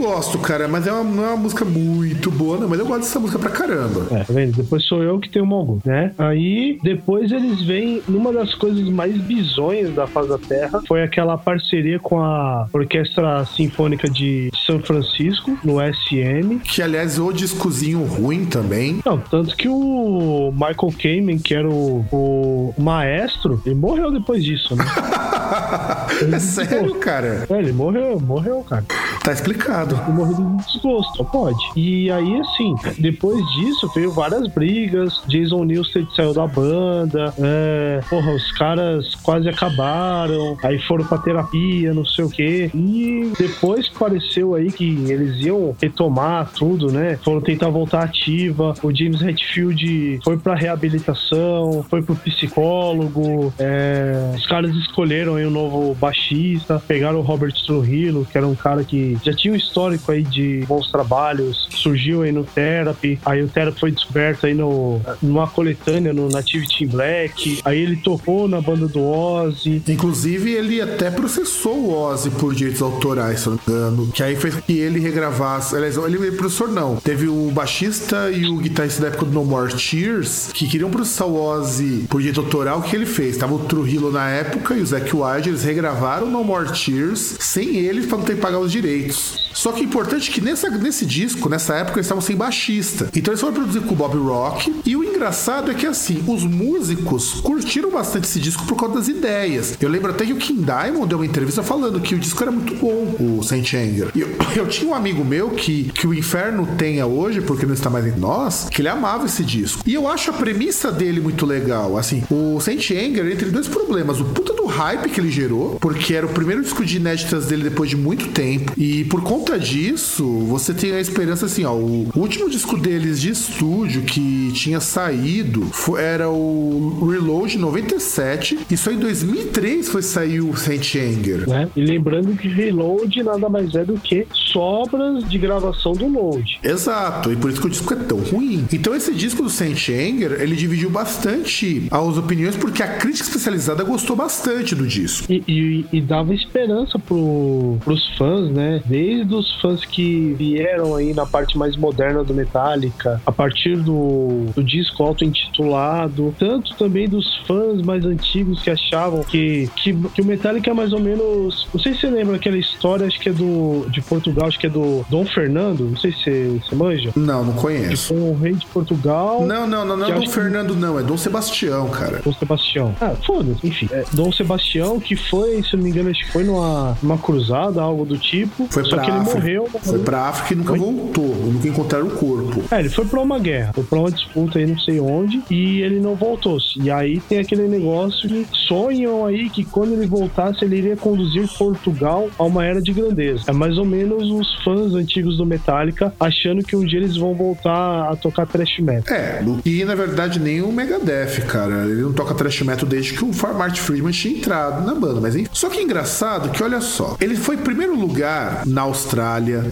gosto, cara, mas é uma, não é uma música muito boa, não, mas eu gosto dessa música pra caramba. É, tá vendo? Depois sou eu que tenho uma algum, né? Aí, depois eles vêm numa das coisas mais bizonhas da face da Terra, foi aquela parceria com a Orquestra Sinfônica de São Francisco, no SM. Que, aliás, o discozinho ruim também. Não, tanto que o Michael Kamen, que era o, o maestro, ele morreu depois disso, né? [LAUGHS] é sério, cara? É, ele morreu, morreu, cara. Tá explicado. Ele morreu de desgosto, pode. E aí, assim, depois disso, veio várias brigas. Jason Newsted saiu da banda. É, porra, os caras quase acabaram. Aí foram pra terapia, não sei o quê. E depois pareceu aí que eles iam retomar tudo, né? Foram tentar voltar ativa. O James Hetfield foi pra reabilitação, foi pro psicólogo. É, os caras escolheram aí um novo baixista, pegaram o Robert Trujillo, que era um cara que já tinha um histórico aí de bons trabalhos, surgiu aí no Therapy, aí o Therapy foi descoberto aí no, numa coletânea no Native Team Black, aí ele tocou na banda do Ozzy. Inclusive, ele até processou o Ozzy por direitos autorais, se não me engano, que aí fez que ele regravasse, aliás, ele professor não, teve o baixista e o guitarrista da época do No More Tears, que queriam processar o Ozzy por direito autoral, o que ele fez? Tava o Trujillo na época e o Zack Wilde, eles regravaram No More Tears sem ele pra não ter que pagar os direitos. Só que é importante que nessa, nesse disco, nessa época, eles estavam sem baixista. Então eles foram produzir com o Bob Rock. E o engraçado é que, assim, os músicos curtiram bastante esse disco por causa das ideias. Eu lembro até que o King Diamond deu uma entrevista falando que o disco era muito bom, o Saint Anger. E eu, [LAUGHS] eu tinha um amigo meu que, que o Inferno tenha hoje, porque não está mais entre nós, que ele amava esse disco. E eu acho a premissa dele muito legal. Assim, o Saint Anger, entre dois problemas. O puta do hype que ele gerou, porque era o primeiro disco de inéditas dele depois de muito tempo. E por conta disso, você tem a esperança assim, ó. O último disco deles de estúdio que tinha saído foi, era o Reload 97. E só em 2003 foi sair o Saint Anger. Né? E lembrando que Reload nada mais é do que sobras de gravação do Load. Exato, e por isso que o disco é tão ruim. Então esse disco do Saint Anger, ele dividiu bastante as opiniões, porque a crítica especializada gostou bastante do disco. E, e, e dava esperança pro, pros fãs, né? Desde os fãs que vieram aí na parte mais moderna do Metallica, a partir do, do disco auto-intitulado, tanto também dos fãs mais antigos que achavam que, que, que o Metallica é mais ou menos. Não sei se você lembra aquela história, acho que é do de Portugal, acho que é do Dom Fernando, não sei se você, manja. Não, não Que conheço. foi um rei de Portugal. Não, não, não, não Que é Dom acho que- Fernando, não, é Dom Sebastião, cara. Dom Sebastião. Ah, foda-se, enfim. É, Dom Sebastião, que foi, se não me engano, acho que foi numa, numa cruzada, algo do tipo. Foi só pra que ele África. morreu. Foi pra África e nunca Oi? voltou. Nunca encontraram o corpo. É, ele foi pra uma guerra, foi pra uma disputa aí não sei onde, e ele não voltou. E aí tem aquele negócio que sonham aí que quando ele voltasse, ele iria conduzir Portugal a uma era de grandeza. É mais ou menos os fãs antigos do Metallica achando que um dia eles vão voltar a tocar thrash metal. É, e na verdade nem o Megadeth, cara. Ele não toca thrash metal desde que o Martin Friedman tinha entrado na banda. Mas enfim. Só que é engraçado que, olha só, ele foi primeiro lugar na Austrália,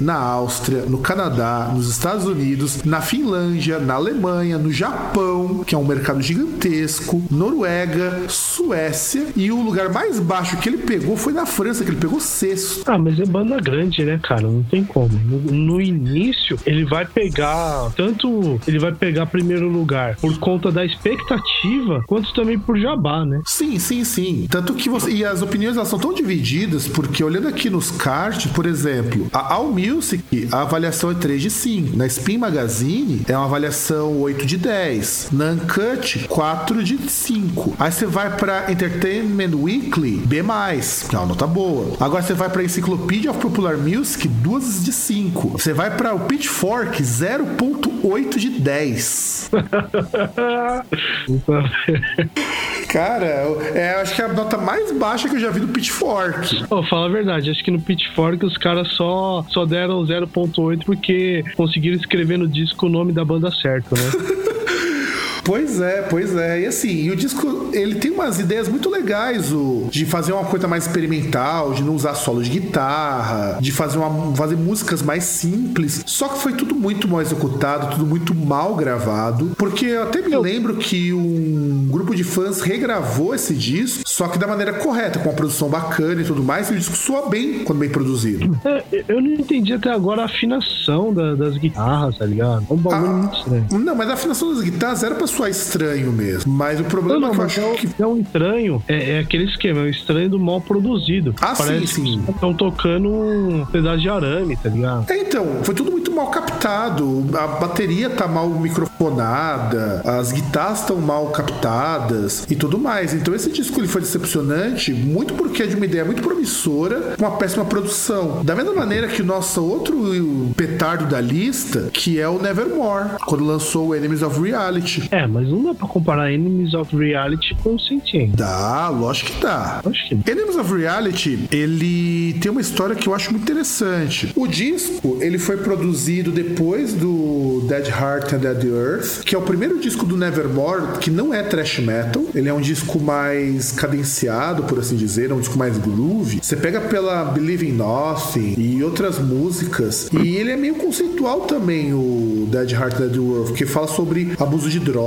na Áustria, no Canadá, nos Estados Unidos, na Finlândia, na Alemanha, no Japão, que é um mercado gigantesco, Noruega, Suécia, e o lugar mais baixo que ele pegou foi na França, que ele pegou sexto. Ah, mas é banda grande, né, cara? Não tem como. No, no início, ele vai pegar. Tanto ele vai pegar primeiro lugar por conta da expectativa, quanto também por jabá, né? Sim, sim, sim. Tanto que você. E as opiniões elas são tão divididas, porque olhando aqui nos cards, por exemplo, a All Music, a avaliação é 3 de 5. Na Spin Magazine é uma avaliação 8 de 10. Na Uncut, 4 de 5. Aí você vai pra Entertainment Weekly, B, é uma nota boa. Agora você vai pra Encyclopedia of Popular Music, 2 de 5. Você vai pra o Pitchfork, 0.8 de 10. Então, [LAUGHS] Cara, é, acho que é a nota mais baixa que eu já vi do Pitchfork. Ó, fala a verdade, acho que no Pitchfork os caras só, só deram 0.8 porque conseguiram escrever no disco o nome da banda certo, né? [LAUGHS] Pois é, pois é. E assim, e o disco, ele tem umas ideias muito legais, o, de fazer uma coisa mais experimental, de não usar solo de guitarra, de fazer, uma, fazer músicas mais simples. Só que foi tudo muito mal executado, tudo muito mal gravado. Porque eu até me lembro que um grupo de fãs regravou esse disco, só que da maneira correta, com uma produção bacana e tudo mais, e o disco soa bem quando bem produzido. É, eu não entendi até agora a afinação da- das guitarras, tá ligado? É um bagulho Ah, muito estranho. Não, mas a afinação das guitarras era pra soar estranho mesmo. Mas o Não, problema não, é que eu acho é, o- que é um estranho, é, é aquele esquema, é o estranho do mal produzido. Ah, sim, Parece sim. que estão tocando um pedaço de arame, tá ligado? É, então, foi tudo muito mal captado. A bateria tá mal microfonada. fonada, as guitarras estão mal captadas e tudo mais. Então esse disco ele foi decepcionante muito porque é de uma ideia muito promissora, uma péssima produção. Da mesma maneira que o nosso outro petardo da lista, que é o Nevermore, quando lançou o Enemies of Reality. É, mas não dá pra comparar Enemies of Reality com o Sentient. Dá, lógico que dá. Acho que Enemies of Reality, ele tem uma história que eu acho muito interessante. O disco, ele foi produzido depois do Dead Heart and Dead Earth, que é o primeiro disco do Nevermore que não é thrash metal. Ele é um disco mais cadenciado, por assim dizer, é um disco mais groove. Você pega pela Believe in Nothing e outras músicas, e ele é meio conceitual também, o Dead Heart and Dead Earth, que fala sobre abuso de drogas,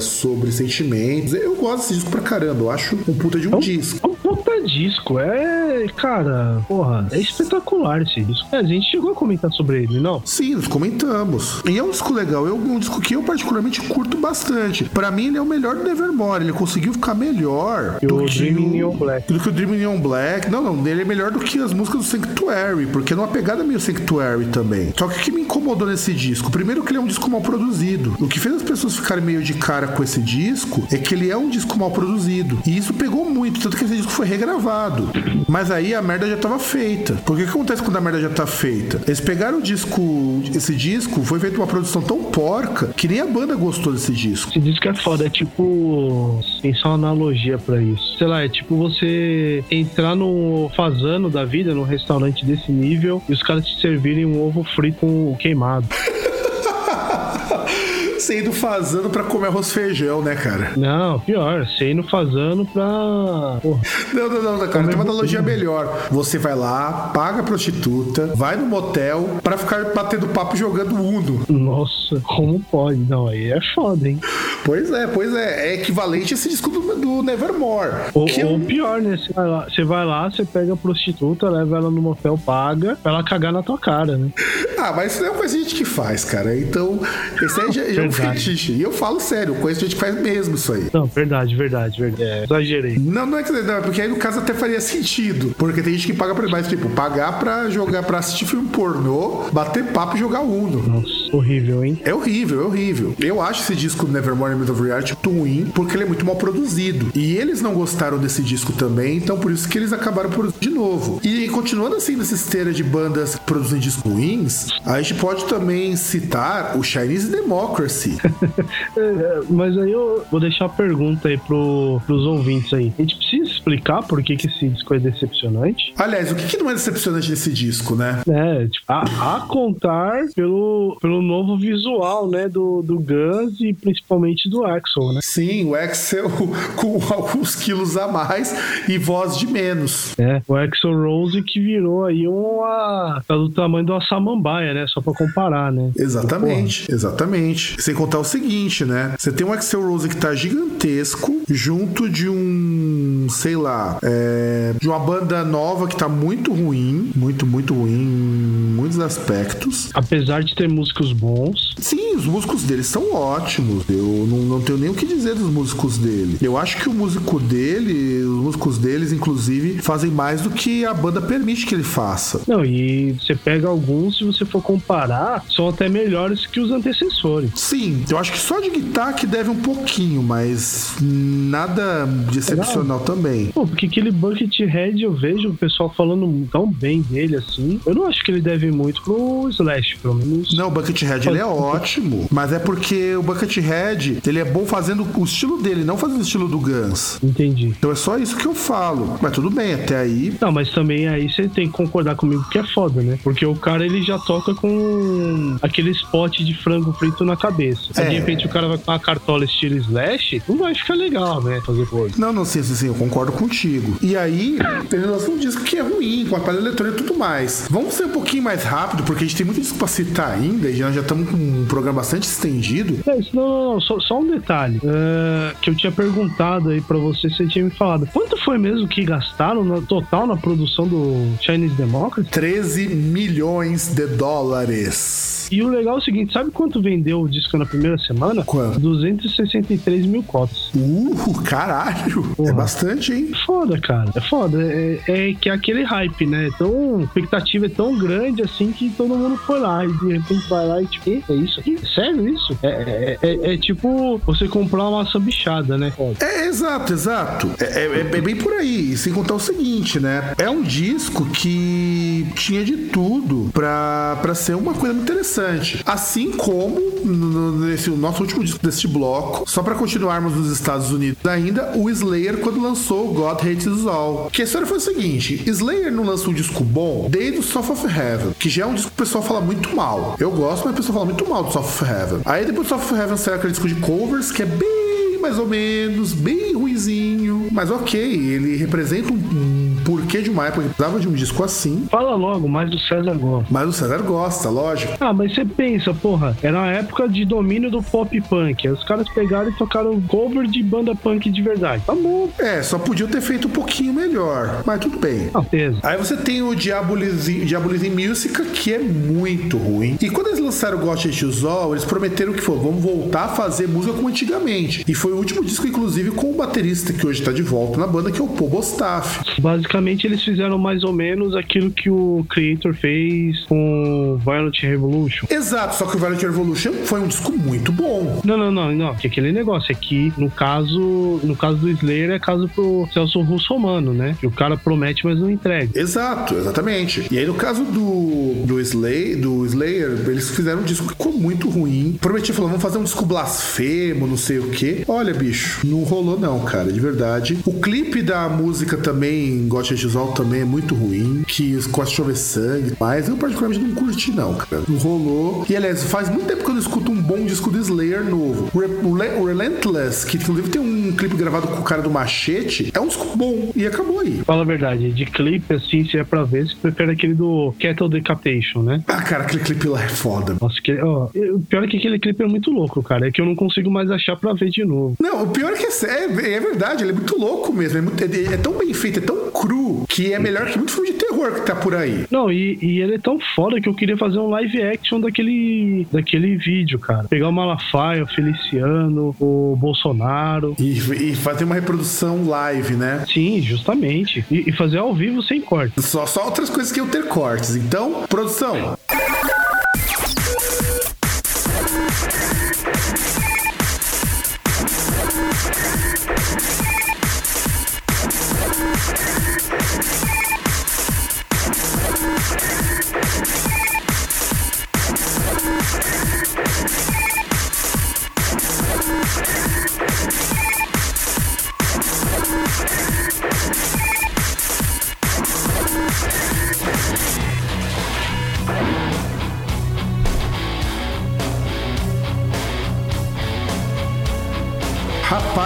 sobre sentimentos. Eu gosto desse disco pra caramba, eu acho um puta de um disco. É um puta disco, é. Cara, porra, é espetacular esse disco. É, a gente chegou a comentar sobre ele, não? Sim, nós comentamos. E é um disco legal, é um disco que eu particularmente curto bastante. Pra mim, ele é o melhor do Nevermore. Ele conseguiu ficar melhor do o que Dreaming o... Neon Black. do que o Dreaming Neon Black. Não, não, ele é melhor do que as músicas do Sanctuary, porque é uma pegada meio Sanctuary também. Só que o que me incomodou nesse disco? Primeiro que ele é um disco mal produzido. O que fez as pessoas ficarem meio de cara com esse disco é que ele é um disco mal produzido. E isso pegou muito, tanto que esse disco foi regravado. Mas aí a merda já tava feita. Porque o que acontece quando a merda já tá feita? Eles pegaram o disco, esse disco foi feito uma produção tão porca que nem a banda gostou desse disco. Esse disco é foda, é tipo. Tem só uma analogia pra isso. Sei lá, é tipo você entrar no fazano da vida, num restaurante desse nível, e os caras te servirem um ovo frito com queimado. [LAUGHS] Você indo fazendo pra comer arroz feijão, né, cara? Não, pior, você ir no fazano pra. Porra. Não, não, não, cara. Tem uma analogia melhor. Você vai lá, paga a prostituta, vai no motel pra ficar batendo papo jogando Uno. Nossa, como pode? Não, aí é foda, hein? Pois é, pois é. É equivalente a esse disco do, do Nevermore. Ou, que ou pior, né? Você vai, lá, você vai lá, você pega a prostituta, leva ela no motel, paga, pra ela cagar na tua cara, né? Ah, mas isso não é uma coisa que a gente que faz, cara. Então, esse aí já, já um fetiche. E eu falo sério, eu conheço gente que faz mesmo isso aí. Não, verdade, verdade, verdade. É, exagerei. Não, não é que não, é porque aí no caso até faria sentido. Porque tem gente que paga pra mais, tipo, pagar pra jogar, pra assistir filme pornô, bater papo e jogar Uno. Nossa, horrível, hein? É horrível, é horrível. Eu acho esse disco Nevermore Middle of Reality muito ruim, porque ele é muito mal produzido. E eles não gostaram desse disco também, então por isso que eles acabaram produzindo de novo. E continuando assim nessa esteira de bandas produzem discos ruins, a gente pode também citar o Chinese Democracy. [LAUGHS] É, mas aí eu vou deixar a pergunta aí pro, pros ouvintes aí. A gente precisa explicar por que, que esse disco é decepcionante? Aliás, o que, que não é decepcionante nesse disco, né? É, tipo, a, a contar pelo, pelo novo visual, né, do, do Guns e principalmente do Axel, né? Sim, o Axel [LAUGHS] com alguns quilos a mais e voz de menos. É, o Axel Rose que virou aí uma. tá do tamanho de uma samambaia, né? Só pra comparar, né? Exatamente, exatamente. Sem contar o seguinte, né? Você tem um Axel Rose que tá gigantesco, junto de um, sei lá, é, de uma banda nova que tá muito ruim, muito, muito ruim em muitos aspectos. Apesar de ter músicos bons, Sim, os músicos deles são ótimos. Eu não, não tenho nem o que dizer dos músicos dele. Eu acho que o músico dele, os músicos deles, inclusive, fazem mais do que a banda permite que ele faça. Não, e você pega alguns, se você for comparar, são até melhores que os antecessores. Sim, eu acho que só de guitarra que deve um pouquinho, mas nada de excepcional também. Pô, porque aquele Buckethead eu vejo o pessoal falando tão bem dele assim. Eu não acho que ele deve muito pro Slash, pelo menos. Não, o Buckethead ele é ótimo, mas é porque o Buckethead ele é bom fazendo o estilo dele, não fazendo o estilo do Guns. Entendi. Então é só isso que eu falo. Mas tudo bem, até aí. Não, mas também aí você tem que concordar comigo que é foda, né? Porque o cara ele já toca com aquele spot de frango frito na cabeça. Aí, É. de repente o cara vai com uma cartola estilo slash, não vai ficar legal, né? Fazer coisa. Não, não, sim, sim, sim, eu concordo contigo. E aí, tem relação um disco que é ruim, com a palha eletrônica e tudo mais. Vamos ser um pouquinho mais rápido, porque a gente tem muito disco pra citar ainda, e já já estamos com um programa bastante estendido. É, não, não, não, só, só um detalhe. é, que eu tinha perguntado aí pra você, você tinha me falado. Quanto foi mesmo que gastaram no total na produção do Chinese Democracy? 13 milhões de dólares. E o legal é o seguinte, sabe quanto vendeu o disco na primeira semana? Quanto? 263 mil cotas. Uh, caralho. Porra. É bastante, hein? Foda, cara. É foda. É, é que é aquele hype, né? Então, a expectativa é tão grande assim que todo mundo foi lá e de repente vai lá e tipo, "Ih, é isso aqui? Sério isso? É, é, é- é tipo você comprar uma maçã bichada, né? Foda. É, exato, exato. É, é- é bem por aí. E Sem contar o seguinte, né? É um disco que tinha de tudo pra, pra ser uma coisa muito interessante. Assim como nesse nosso último disco deste bloco, só pra continuarmos nos Estados Unidos ainda, o Slayer quando lançou God Hates Us All. Que a história foi o seguinte: Slayer não lançou um disco bom desde o Soft of Heaven, que já é um disco que o pessoal fala muito mal. Eu gosto, mas o pessoal fala muito mal do Soft of Heaven. Aí depois do Soft of Heaven saiu aquele disco de covers que é bem mais ou menos, bem ruizinho, mas ok, ele representa um, um porquê de uma época que precisava de um disco assim, Fala logo, mais do César gosta. mas o César gosta, lógico. Ah, mas você pensa, porra, era uma época de domínio do pop punk. Aí os caras pegaram e tocaram cover de banda punk de verdade. Tá bom, É, só podia ter feito um pouquinho melhor, mas tudo bem. certeza. Aí você tem o Diabolism, Diabolism Music, que é muito ruim. E quando eles lançaram o Ghost Issues All, eles prometeram que foi, vamos voltar a fazer música como antigamente. E foi o último disco, inclusive, com o baterista que hoje tá de volta na banda, que é o Paul Bostaff. Basicamente, eles fizeram mais ou menos aquilo que o Creator fez com Violent Revolution. Exato, só que o Violent Revolution foi um disco muito bom. Não, não, não, não. Que aquele negócio aqui, no caso, no caso do Slayer, é caso pro Celso Russomano, né? Que o cara promete, mas não entrega. Exato, exatamente. E aí, no caso do, do, Slay, do Slayer, eles fizeram um disco que ficou muito ruim. Prometi, falou, vamos fazer um disco blasfemo, não sei o quê. Olha, bicho, não rolou não, cara, de verdade. O clipe da música também, Gotcha Gisol, também é muito ruim, que de chover sangue, mas eu particularmente não curti não, cara. Não rolou. E, aliás, faz muito tempo que eu não escuto um bom disco do Slayer novo. O Re- o Re- o Relentless, que inclusive tem um clipe gravado com o cara do Machete, é um disco bom. E acabou aí. Fala a verdade, de clipe, assim, se é pra ver, você prefere aquele do Kettle Decapitation, né? Ah, cara, aquele clipe lá é foda. Nossa, que, ó, o pior é que aquele clipe é muito louco, cara. É que eu não consigo mais achar pra ver de novo. Não, o pior é que é, é, é verdade, ele é muito louco mesmo. É, muito- é- é tão bem feito, é tão cru, que é melhor que muito filme de terror que tá por aí. Não, e, e ele é tão foda que eu queria fazer um live action daquele, daquele vídeo, cara. Pegar o Malafaia, o Feliciano, o Bolsonaro. E, e fazer uma reprodução live, né? Sim, justamente. E, e fazer ao vivo sem corte. Só, só outras coisas que iam ter cortes. Então, produção.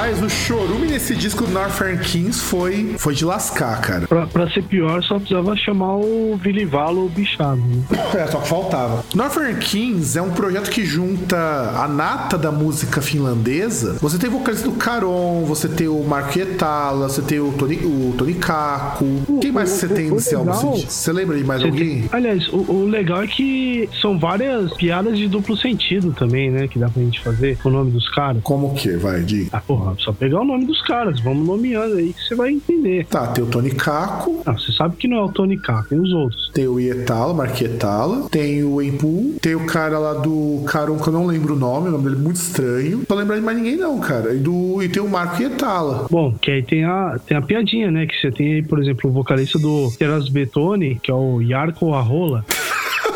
Rapaz, o chorume nesse disco do Northern Kings foi, foi de lascar, cara. Pra, pra ser pior, só precisava chamar o Vilivalo bichado. Né? [COUGHS] É, só que faltava. Northern Kings é um projeto que junta a nata da música finlandesa. Você tem vocalista do Caron, você tem o Marco Etala, você tem o Tony, o Tony Kaku. Quem mais o- você o- tem o nesse álbum? legal- Você- lembra de mais Você alguém? tem- Aliás, o, o legal é que são várias piadas de duplo sentido também, né? Que dá pra gente fazer com o nome dos caras. Como que? Vai, diga. Ah, porra, só pegar o nome dos caras, vamos nomeando aí que você vai entender. Tá, tem o Tony Kaku, Ah, você sabe que não é o Tony K, tem os outros. tem o Ietala, Marquetala, tem o Empu, tem o cara lá do Caron, que eu não lembro o nome, o nome dele é muito estranho. Não tô lembrando de mais ninguém, não, cara. E, do, e tem o Marco Ietala. Bom, que aí tem a, tem a piadinha, né? Que você tem aí, por exemplo, o vocalista do Teras Betone, que é o Yarko Arrola.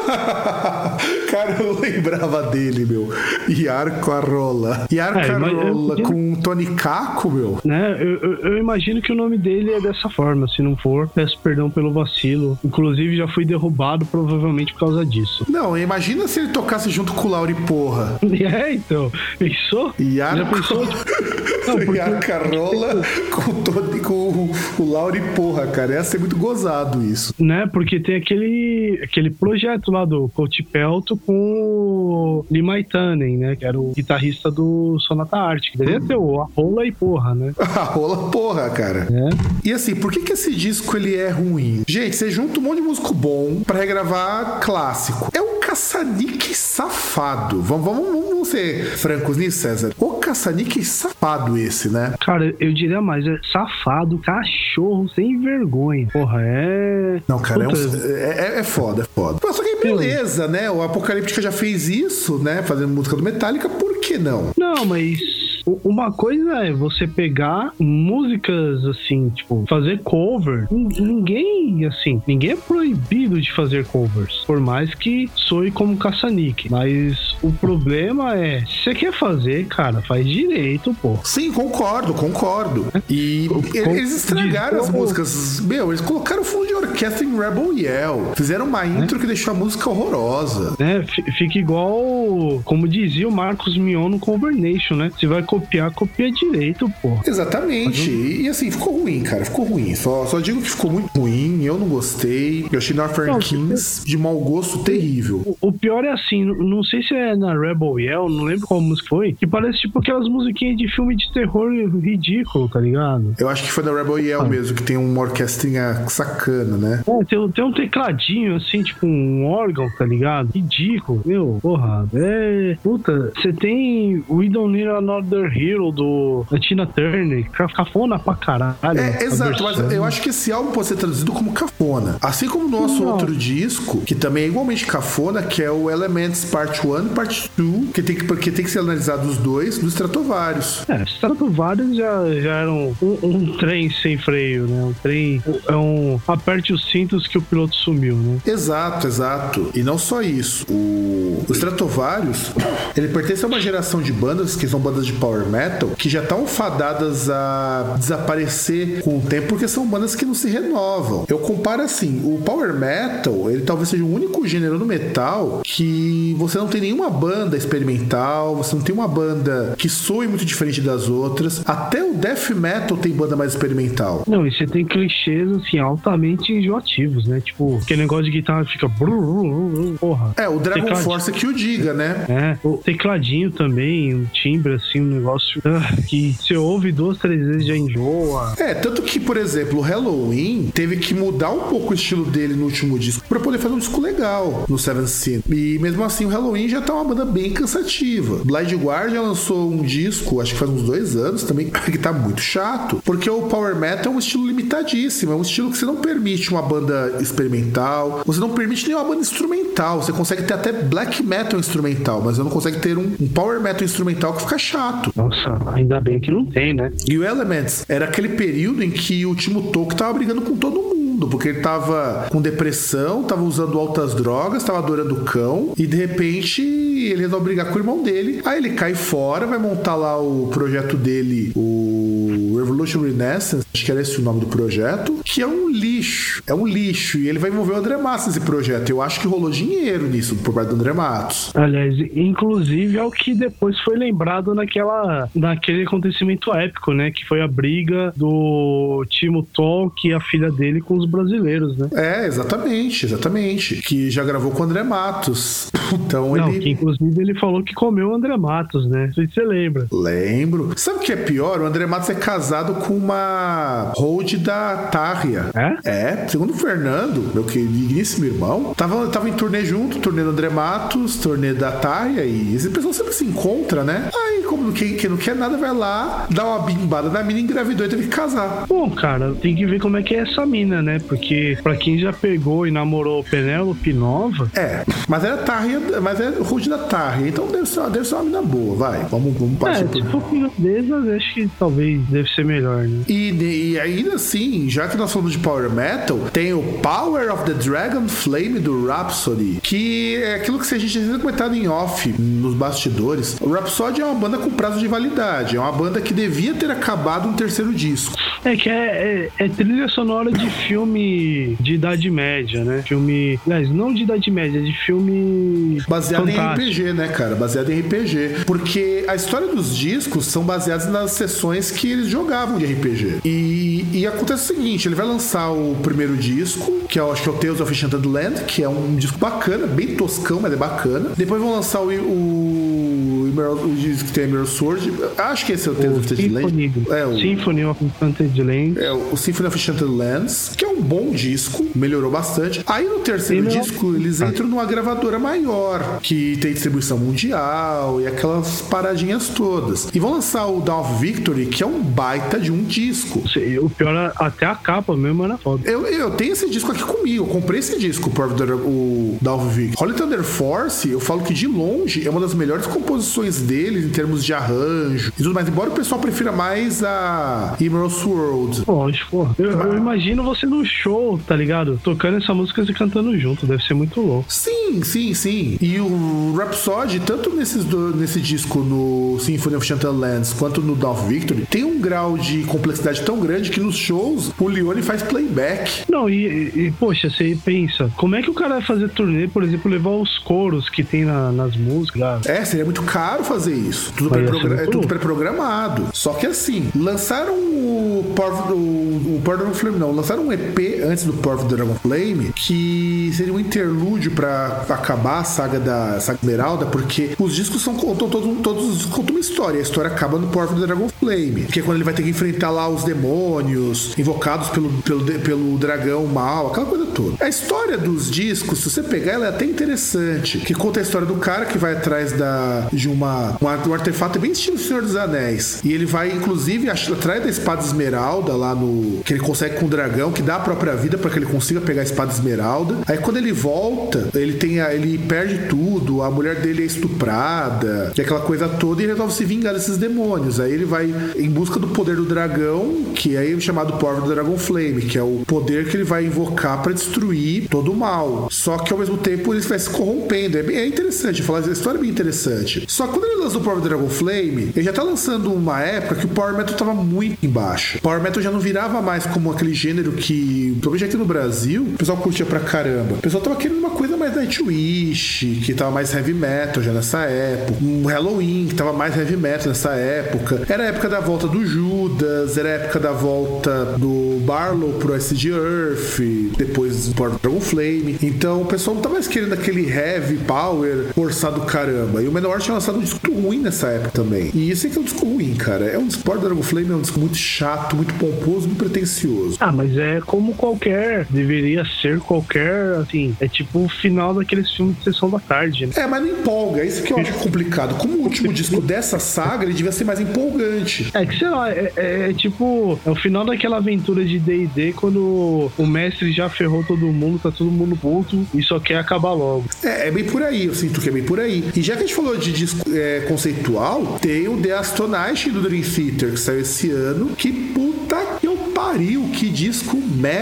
[LAUGHS] Cara, eu lembrava dele, meu. Yarko Arrola. Yarko É, com Tony Caco, meu. Né? Eu, eu, eu imagino que o nome dele é dessa forma. Se não for, peço perdão pelo vacilo. Inclusive, já fui derrubado provavelmente por causa disso. Não, imagina se ele tocasse junto com o Lauri Porra. [LAUGHS] É, então. Pensou? Já pensou? [LAUGHS] Não, porque- Yarko Arrola com, o Tony, com o, o Lauri Porra, cara. Ia ser muito gozado isso. né? Porque tem aquele, aquele projeto lá do Coach Pelto com o Limaitanen, né? Que era o guitarrista do Sonata. Que deveria ter o Arrola e porra, né? [LAUGHS] Arrola Porra, cara. É. E assim, por que, que esse disco ele é ruim? Gente, você junta um monte de músico bom pra regravar clássico. É um caçanique safado. Vamos, vamos, vamos ser francos nisso, César. O caçanique safado esse, né? Cara, eu diria mais, é safado, cachorro sem vergonha. Porra, é. Não, cara, é, um, é, é, foda, é foda. Mas só que beleza, né? O Apocalíptica já fez isso, né? Fazendo música do Metallica, por que não? Não, mas uma coisa é você pegar músicas assim, tipo, fazer cover. Ninguém, assim, ninguém é proibido de fazer covers, por mais que soe como caça-nique. Mas o problema é, se você quer fazer, cara, faz direito, pô. Sim, concordo, concordo. E eles estragaram as músicas. Meu, eles colocaram fundo de orquestra em Rebel Yell. Fizeram uma intro é? que deixou a música horrorosa. É, fica igual, como dizia o Marcos Mion no Cover Nation, né? Você vai copiar, copia direito, pô. Exatamente. E, e, assim, ficou ruim, cara. Ficou ruim. Só, só digo que ficou muito ruim. Eu não gostei. Eu achei Northern Kings de mau gosto terrível. O, o, pior é assim, não sei se é na Rebel Yell, não lembro qual música foi, que parece tipo aquelas musiquinhas de filme de terror ridículo, tá ligado? Eu acho que foi da Rebel Yell ah. mesmo, que tem uma orquestrinha sacana, né? É, tem, tem um tecladinho assim, tipo um órgão, tá ligado? Ridículo. Meu, porra. É. Puta, você tem We Don't Need Another Hero do da Tina Turner, cafona pra caralho. É, exato, mas eu acho que esse álbum pode ser traduzido como cafona. Assim como o nosso Não. outro disco, que também é igualmente cafona, que é o Elements Part 1 Part 2, que tem que, porque tem que ser analisado os dois do Stratovarius. É, Stratovarius já, já era um, um, um, trem sem freio, né? Um trem. É um. Aperte os cintos que o piloto sumiu, né? Exato, exato. E não só isso. O, o Stratovarius, ele pertence a uma geração de bandas que são bandas de power metal que já estão fadadas a desaparecer com o tempo porque são bandas que não se renovam. Eu comparo assim, o power metal, ele talvez seja o único gênero no metal que você não tem nenhuma banda experimental, você não tem uma banda que soe muito diferente das outras. Até o death metal tem banda mais experimental. Não, e você tem clichês assim altamente enjoativos, né? Tipo, aquele negócio de guitarra fica porra. É, o Dragon tecladinho. Force que o diga, né? É, o tecladinho também, um timbre assim, um negócio uh, que você ouve duas, três vezes já enjoa. É, tanto que, por exemplo, o Halloween teve que mudar um pouco o estilo dele no último disco para poder fazer um disco legal no Seven Sin. E mesmo assim, o Halloween já tá uma banda bem cansativa. Blind Guardian lançou um disco, acho que faz uns dois anos também, que tá muito chato, porque o Power Metal é um estilo limitadíssimo, é um estilo que você não permite uma banda experimental, você não permite nem uma banda instrumental, você consegue ter até black metal instrumental, mas você não consegue ter um, um power metal instrumental que fica chato. Nossa, ainda bem que não tem, né? E o Elements era aquele período em que o Timo Tolkien tava brigando com todo mundo mundo, porque ele tava com depressão, tava usando altas drogas, tava adorando cão, e de repente ele resolve brigar com o irmão dele. Aí ele cai fora, vai montar lá o projeto dele, o Revolution Renaissance, acho que era esse o nome do projeto, que é um lixo. É um lixo. E ele vai envolver o André Matos nesse projeto. Eu acho que rolou dinheiro nisso por parte do André Matos. Aliás, inclusive é o que depois foi lembrado naquela, naquele acontecimento épico, né? Que foi a briga do Timo Tolk e a filha dele com os brasileiros, né? É, exatamente, exatamente. Que já gravou com o André Matos. [LAUGHS] Então Não, ele. Que inclusive ele falou que comeu o André Matos, né? Não sei se você lembra. Lembro. Sabe o que é pior? O André Matos é casado com uma hold da Tarria. É? É, segundo o Fernando, meu queridíssimo irmão, tava, tava em turnê junto, turnê do André Matos, turnê da Tarria, e esse pessoal sempre se encontra, né? Aí, como quem, quem não quer nada, vai lá, dá uma bimbada na mina, engravidou e teve que casar. Bom, cara, tem que ver como é que é essa mina, né? Porque pra quem já pegou e namorou Penélope Nova. É, mas era Tarria, mas é Rude da Tarria, então deve ser, deve ser uma mina boa, vai. Vamos, vamos partir é, se for finlandesa, acho que talvez deve ser melhor, né? E, e ainda assim, já que nós falamos de Power Metal, tem o Power of the Dragon Flame do Rhapsody, que é aquilo que a gente tinha comentado em off, nos bastidores. O Rhapsody é uma banda com prazo de validade, é uma banda que devia ter acabado um terceiro disco. É que é, é, é trilha sonora de filme de Idade Média, né? Filme. Aliás, não de Idade Média, de filme. Baseado fantástico. em RPG, né, cara? Baseado em RPG. Porque a história dos discos são baseadas nas sessões que eles jogavam de RPG. E, e acontece o seguinte: ele vai lançar o primeiro disco, que eu acho que é o Tales of Enchanted Land, que é um disco bacana, bem toscão, mas é bacana. Depois vão lançar o, o, o disco que tem Emerald Sword. Acho que esse é o Tales of Enchanted Land. É, o Symphony of Enchanted Land. É, o Symphony of Enchanted Lands, que é um um bom disco, melhorou bastante. Aí no terceiro disco, eles entram numa gravadora maior, que tem distribuição mundial e aquelas paradinhas todas. E vão lançar o Dawn of Victory, que é um baita de um disco. O pior, é até a capa mesmo era foda. Eu, eu tenho esse disco aqui comigo, eu comprei esse disco, o Dawn of Victory. Holy Thunder Force, eu falo que de longe é uma das melhores composições deles em termos de arranjo e tudo mais. Embora o pessoal prefira mais a Emerald World. Lógico, eu, eu imagino você no show, tá ligado? Tocando essa música e cantando junto, deve ser muito louco. Sim, sim, sim. E o Rhapsody, tanto nesses do, nesse disco no Symphony of Chantal Lands quanto no of Victory, tem um grau de complexidade tão grande que nos shows o Leone faz playback. Não, e, e, poxa, você pensa, como é que o cara vai fazer turnê, por exemplo, levar os coros que tem na, nas músicas? É, seria muito caro fazer isso. Tudo, pré é tudo pré-programado. Só que assim, lançaram o Power, o, o Dragon Flame, não, lançaram um EP antes do Power of Dragon Flame que seria um interlúdio para acabar a saga da saga Esmeralda, porque os discos são contam todos, todos os discos contam uma história. A história acaba no of the Dragon Flame, que é quando ele vai ter que enfrentar lá os demônios invocados pelo, pelo, pelo dragão mal, aquela coisa toda. A história dos discos, se você pegar, ela é até interessante, que conta a história do cara que vai atrás da de uma, um artefato bem estilo Senhor dos Anéis. E ele vai, inclusive, atrás da espada esmeralda lá no. que ele consegue com o dragão, que dá própria vida para que ele consiga pegar a espada esmeralda. Aí quando ele volta, ele tem a, ele perde tudo, a mulher dele é estuprada, e aquela coisa toda, e resolve se vingar desses demônios. Aí ele vai em busca do poder do dragão, que é chamado Power do Dragon Flame, que é o poder que ele vai invocar para destruir todo o mal. Só que ao mesmo tempo ele vai se corrompendo. É, bem, é interessante, falar essa história é bem interessante. Só que quando ele lançou o Power do Dragon Flame, ele já tá lançando uma época que o Power Metal tava muito embaixo. Power Metal já não virava mais como aquele gênero que, provavelmente aqui no Brasil, o pessoal curtia pra caramba. O pessoal tava querendo uma coisa mais Nightwish, que tava mais heavy metal já nessa época. Um Halloween, que tava mais heavy metal nessa época. Era a época da volta do Judas, era a época da volta do Barlow pro SD Earth, depois do Dragon Flame. Então o pessoal não tá mais querendo aquele heavy power forçado caramba. E o Menor tinha lançado um disco ruim nessa época também. E esse aqui é um disco ruim, cara. É um disco Dragon Flame é um disco muito chato, muito pomposo, muito pretencioso. Ah, mas é como qualquer, deveria ser qualquer, assim, é tipo o final daqueles filmes de sessão da tarde, né? É, mas não empolga, é isso que eu acho complicado. Como o último [LAUGHS] disco dessa saga, ele devia ser mais empolgante. É que, sei lá, é, é, é tipo, é o final daquela aventura de D&D quando o mestre já ferrou todo mundo, tá todo mundo puto e só quer acabar logo. É, é bem por aí, eu sinto que é bem por aí. E já que a gente falou de disco é, conceitual, tem o The Astonishing do Dream Theater, que saiu esse ano, que puta que eu pariu, que disco merda.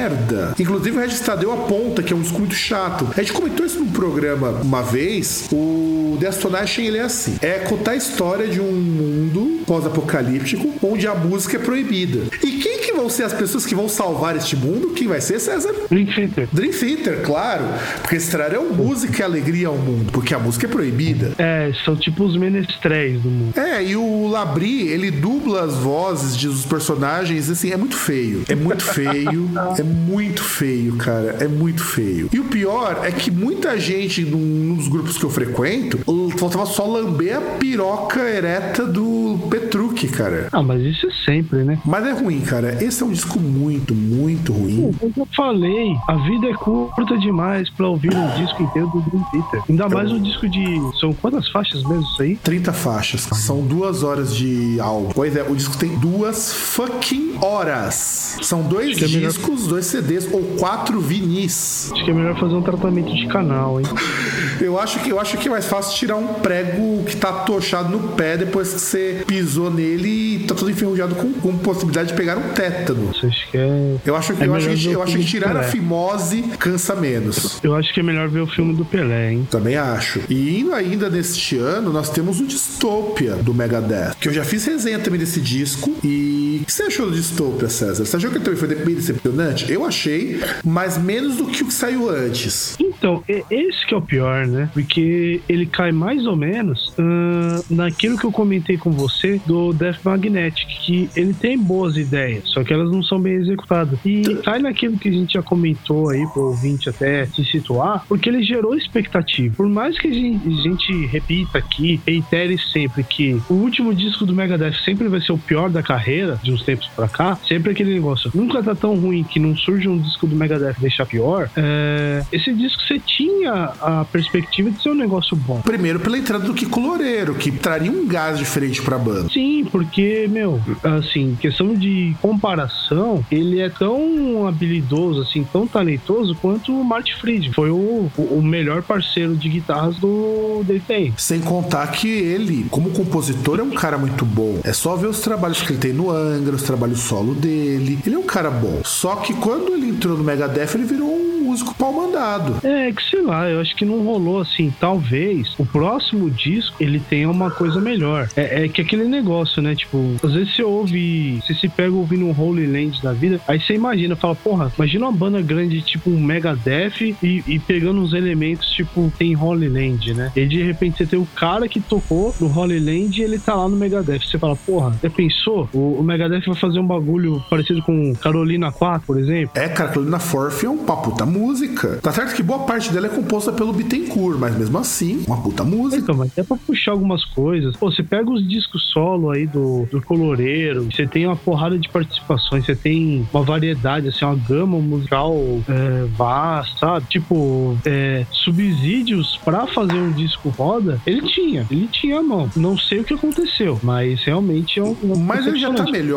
Inclusive o Regis Tadeu aponta que é um disco muito chato. A gente comentou isso num programa uma vez. O The Astonishing, ele é assim. É contar a história de um mundo pós-apocalíptico onde a música é proibida. E quem que vão ser as pessoas que vão salvar este mundo? Quem vai ser, César? Dream Theater. Dream Theater, claro. Porque eles trarão música e alegria ao mundo. Porque a música é proibida. É, são tipo os menestréis do mundo. É, e o Labri, ele dubla as vozes dos personagens, assim, é muito feio. É muito feio. [LAUGHS] é muito feio, cara. É muito feio. E o pior é que muita gente, num dos grupos que eu frequento, faltava só lamber a piroca ereta do Petrucci, cara. Ah, mas isso é sempre, né? Mas é ruim, cara. Esse é um disco muito, muito ruim. Como eu falei, a vida é curta demais pra ouvir um disco inteiro do Dream Theater. Ainda mais um disco de. São quantas faixas mesmo isso aí? 30 faixas. São duas horas de álbum. Pois é, o disco tem duas fucking horas. São dois discos. Dois CDs ou quatro vinis. Acho que é melhor fazer um tratamento de canal, hein? eu acho que eu acho que é mais fácil tirar um prego que tá tochado no pé depois que você pisou nele e tá todo enferrujado com, com possibilidade de pegar um tétano. Acho que é... Eu acho que, é eu acho que, eu acho que tirar a fimose cansa menos. Eu acho que é melhor ver o filme do Pelé, hein? Também acho. E indo ainda neste ano, nós temos o Dystopia do Megadeth, que eu já fiz resenha também desse disco. E o que você achou do Dystopia, César? Você achou que também foi bem decepcionante? Eu achei, mas menos do que o que saiu antes. Então, esse que é o pior pior, né? Porque ele cai mais ou menos uh, naquilo que eu comentei com você do Death Magnetic, que ele tem boas ideias, só que elas não são bem executadas. E cai naquilo que a gente já comentou aí pro ouvinte até se situar, porque ele gerou expectativa. Por mais que a gente, a gente repita aqui, reitere sempre que o último disco do Megadeth sempre vai ser o pior da carreira, de uns tempos pra cá, sempre aquele negócio, nunca tá tão ruim que não surge um disco do Megadeth deixar pior, é, esse disco você tinha a perspectiva de ser um negócio bom. Primeiro pela entrada do Kiko Loureiro, que traria um gás diferente pra banda. Sim, porque, meu, assim, questão de comparação, ele é tão habilidoso, assim, tão talentoso quanto o Marty Fried. Foi o, o melhor parceiro de guitarras do Dave Sem contar que ele, como compositor, é um cara muito bom. É só ver os trabalhos que ele tem no Angra, os trabalhos solo dele. Ele é um cara bom. Só que quando ele entrou no Megadeth, ele virou um músico pau mandado. É, que sei lá, eu acho que não rolou assim. Talvez o próximo disco ele tenha uma coisa melhor. É, é que aquele negócio, né? Tipo, às vezes você ouve, você se pega ouvindo um Holy Land da vida, aí você imagina, fala, porra, imagina uma banda grande tipo um Megadeth e, e pegando uns elementos tipo tem Holy Land, né? E de repente você tem o cara que tocou no Holy Land e ele tá lá no Megadeth. Você fala, porra, já pensou? O, o Megadeth vai fazer um bagulho parecido com Carolina 4, por exemplo? É, cara, Carolina 4 é um papo da música. Tá certo que boa parte dela é composta pelo Bittencourt, mas mesmo assim, uma puta música. Então, mas é pra puxar algumas coisas. Pô, você pega os discos solo aí do, do Coloreiro, você tem uma porrada de participações, você tem uma variedade, assim, uma gama musical é, vasta, sabe? Tipo, é, subsídios pra fazer um disco roda, ele tinha, ele tinha a mão. Não sei o que aconteceu, mas realmente é um. um mas ele já tá melhor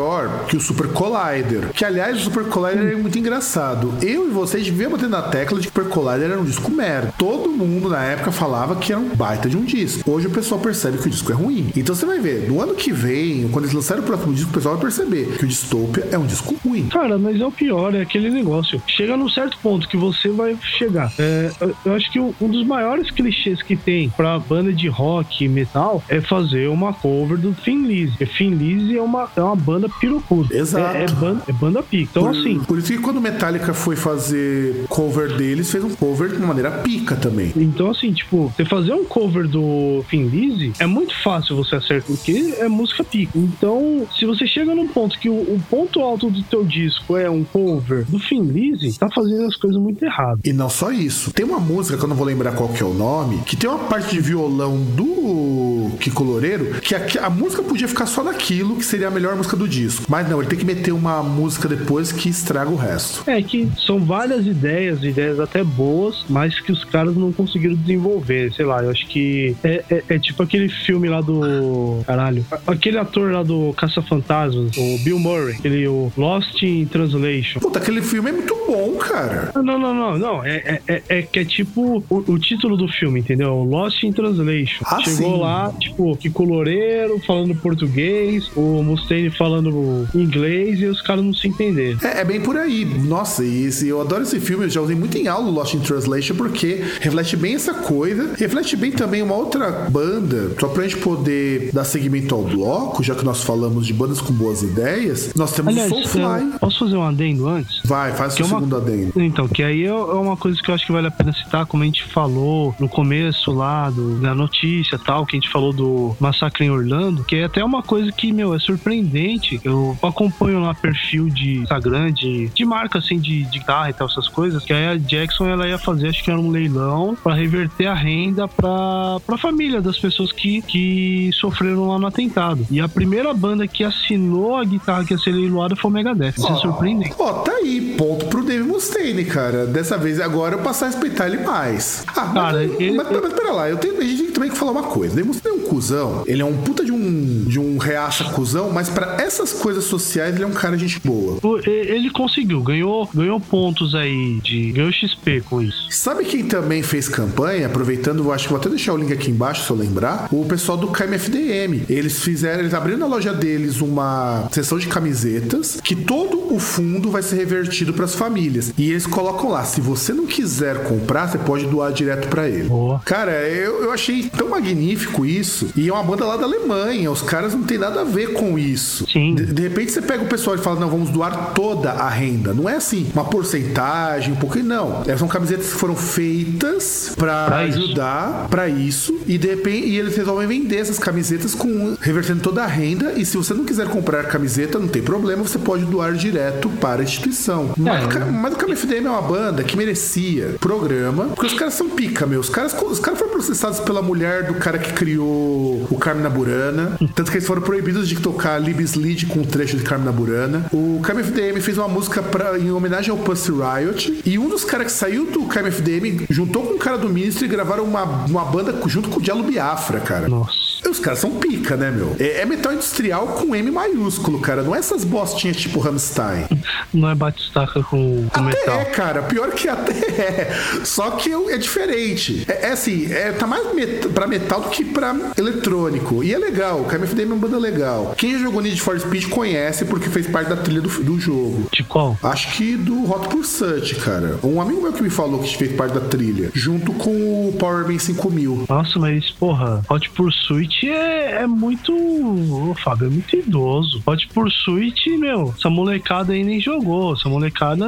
que o Super Collider. Que aliás, o Super Collider é muito engraçado. Eu e vocês deviam bater na tecla de que Super Collider era um disco merda. Todo mundo na época falava que era um baita de um disco. Hoje o pessoal percebe que o disco é ruim. Então você vai ver, no ano que vem, quando eles lançarem o próximo disco, o pessoal vai perceber que o Dystopia é um disco ruim. Cara, mas é o pior, é aquele negócio. Chega num certo ponto que você vai chegar. É, eu acho que um dos maiores clichês que tem pra banda de rock e metal é fazer uma cover do Thin Lizzy. Thin Lizzy é uma, é uma banda pirocuda. Exato. É, é, banda, é banda pica. Então, por, assim. Por isso que quando Metallica foi fazer cover deles, fez um cover de uma maneira pica também. Então, assim, tipo, você fazer um cover do Lizzy é muito fácil você acertar, porque é música pica. Então, se você chega num ponto que o, o ponto alto do teu disco é um cover do Lizzy, tá fazendo as coisas muito errado. E não só isso. Tem uma música que eu não vou lembrar qual que é o nome, que tem uma parte de violão do Kiko Loureiro, que a, a música podia ficar só naquilo, que seria a melhor música do disco. Mas não, ele tem que meter uma música depois que estraga o resto. É que são várias ideias, ideias até boas, mas que os caras não conseguiram desenvolver. Sei lá, eu acho que é, é, é tipo aquele filme lá do. Caralho. Aquele ator lá do Caça-Fantasmas, o Bill Murray, aquele o Lost in Translation. Puta, aquele filme é muito bom, cara. Não, não, não, não. É, é, é que é tipo o, o, título do filme, entendeu? Lost in Translation. Ah, Chegou sim. lá, tipo, que coloreiro falando português, o Mustaine falando inglês e os caras não se entenderam. É, é, bem por aí. Nossa, e esse, eu adoro esse filme, eu já usei muito em aula o Lost in Translation, porque reflete bem essa coisa, reflete bem também uma outra banda, só pra gente poder dar seguimento ao bloco, já que nós falamos de bandas com boas ideias, nós temos Aliás, Soulfly. Posso fazer um adendo antes? Vai, faz o é uma- segundo adendo. Então, que aí é é uma coisa que eu acho que vale a pena citar, como a gente falou no começo lá do, da notícia tal, que a gente falou do massacre em Orlando, que é até uma coisa que, meu, é surpreendente. Eu acompanho lá perfil de Instagram, de, de marca assim, de, de guitarra e tal, essas coisas, que aí a Jackson ela ia fazer, acho que era um leilão, pra reverter a renda pra, pra família das pessoas que, que sofreram lá no atentado. E a primeira banda que assinou a guitarra que ia ser leiloada foi o Megadeth. Isso é surpreendente. Ó, tá aí, ponto pro Dave Mustaine, cara. Dessa vez agora eu passar a respeitar ele mais. Ah, Cara, mas, ele- mas, mas pera lá, eu tenho, a gente tem também que falar uma coisa. Dave Mustaine é um cuzão, ele é um puta de um, de um reaça cuzão, mas pra essas coisas sociais ele é um cara gente boa. Ele conseguiu, ganhou, ganhou pontos aí, de, ganhou XP com isso. Sabe quem também fez campanha? Aproveitando, acho que vou até deixar o link aqui embaixo se eu lembrar. O pessoal do KMFDM. Eles fizeram, eles abriram na loja deles uma seção de camisetas que todo o fundo vai ser revertido pras famílias. E eles colocam lá: se você não quiser comprar, você pode doar direto pra ele. Boa. Cara, eu, eu achei tão magnífico isso. E é uma banda lá da Alemanha. Os caras não tem nada a ver com isso. Sim. De, de repente você pega o pessoal e fala: não, vamos doar toda a renda. Não é assim, uma porcentagem, um pouquinho. Não. É, são camisetas que foram feitas para ajudar para isso. E de repente e eles resolvem vender essas camisetas com revertendo toda a renda. E se você não quiser comprar camiseta, não tem problema, você pode doar direto para a instituição. Mas, o Ca- mas o KMFDM é uma banda que merecia programa, porque os caras são pica, meu. Os caras, os caras foram processados pela mulher do cara que criou o Carmina Burana. Tanto que eles foram proibidos de tocar Libis Com um trecho de Carmina Burana. O KMFDM fez uma música pra, em homenagem ao Pussy Riot. E um dos caras que saiu do KMFDM juntou com o cara do Ministry e gravaram uma, uma banda junto com o Diallo Biafra, cara. Nossa. Os caras são pica, né, meu? É, é metal industrial com M maiúsculo, cara. Não é essas bostinhas tipo Rammstein. [LAUGHS] Não é batistaca com, com Até metal. é, cara. Pior que até [LAUGHS] é. Só que é diferente. É, é assim, é, tá mais met pra metal do que pra eletrônico. E é legal. O KMFDM é uma banda legal. Quem jogou Need for Speed conhece porque fez parte da trilha do, do jogo. De qual? Acho que do Hot Pursuit, cara. Um amigo meu que me falou que fez parte da trilha. Junto com o Powerman 5000. Nossa, mas, porra, Hot Pursuit é, é muito. Ô, Fábio, é muito idoso. Hot Pursuit, meu, essa molecada aí nem jogou. Essa molecada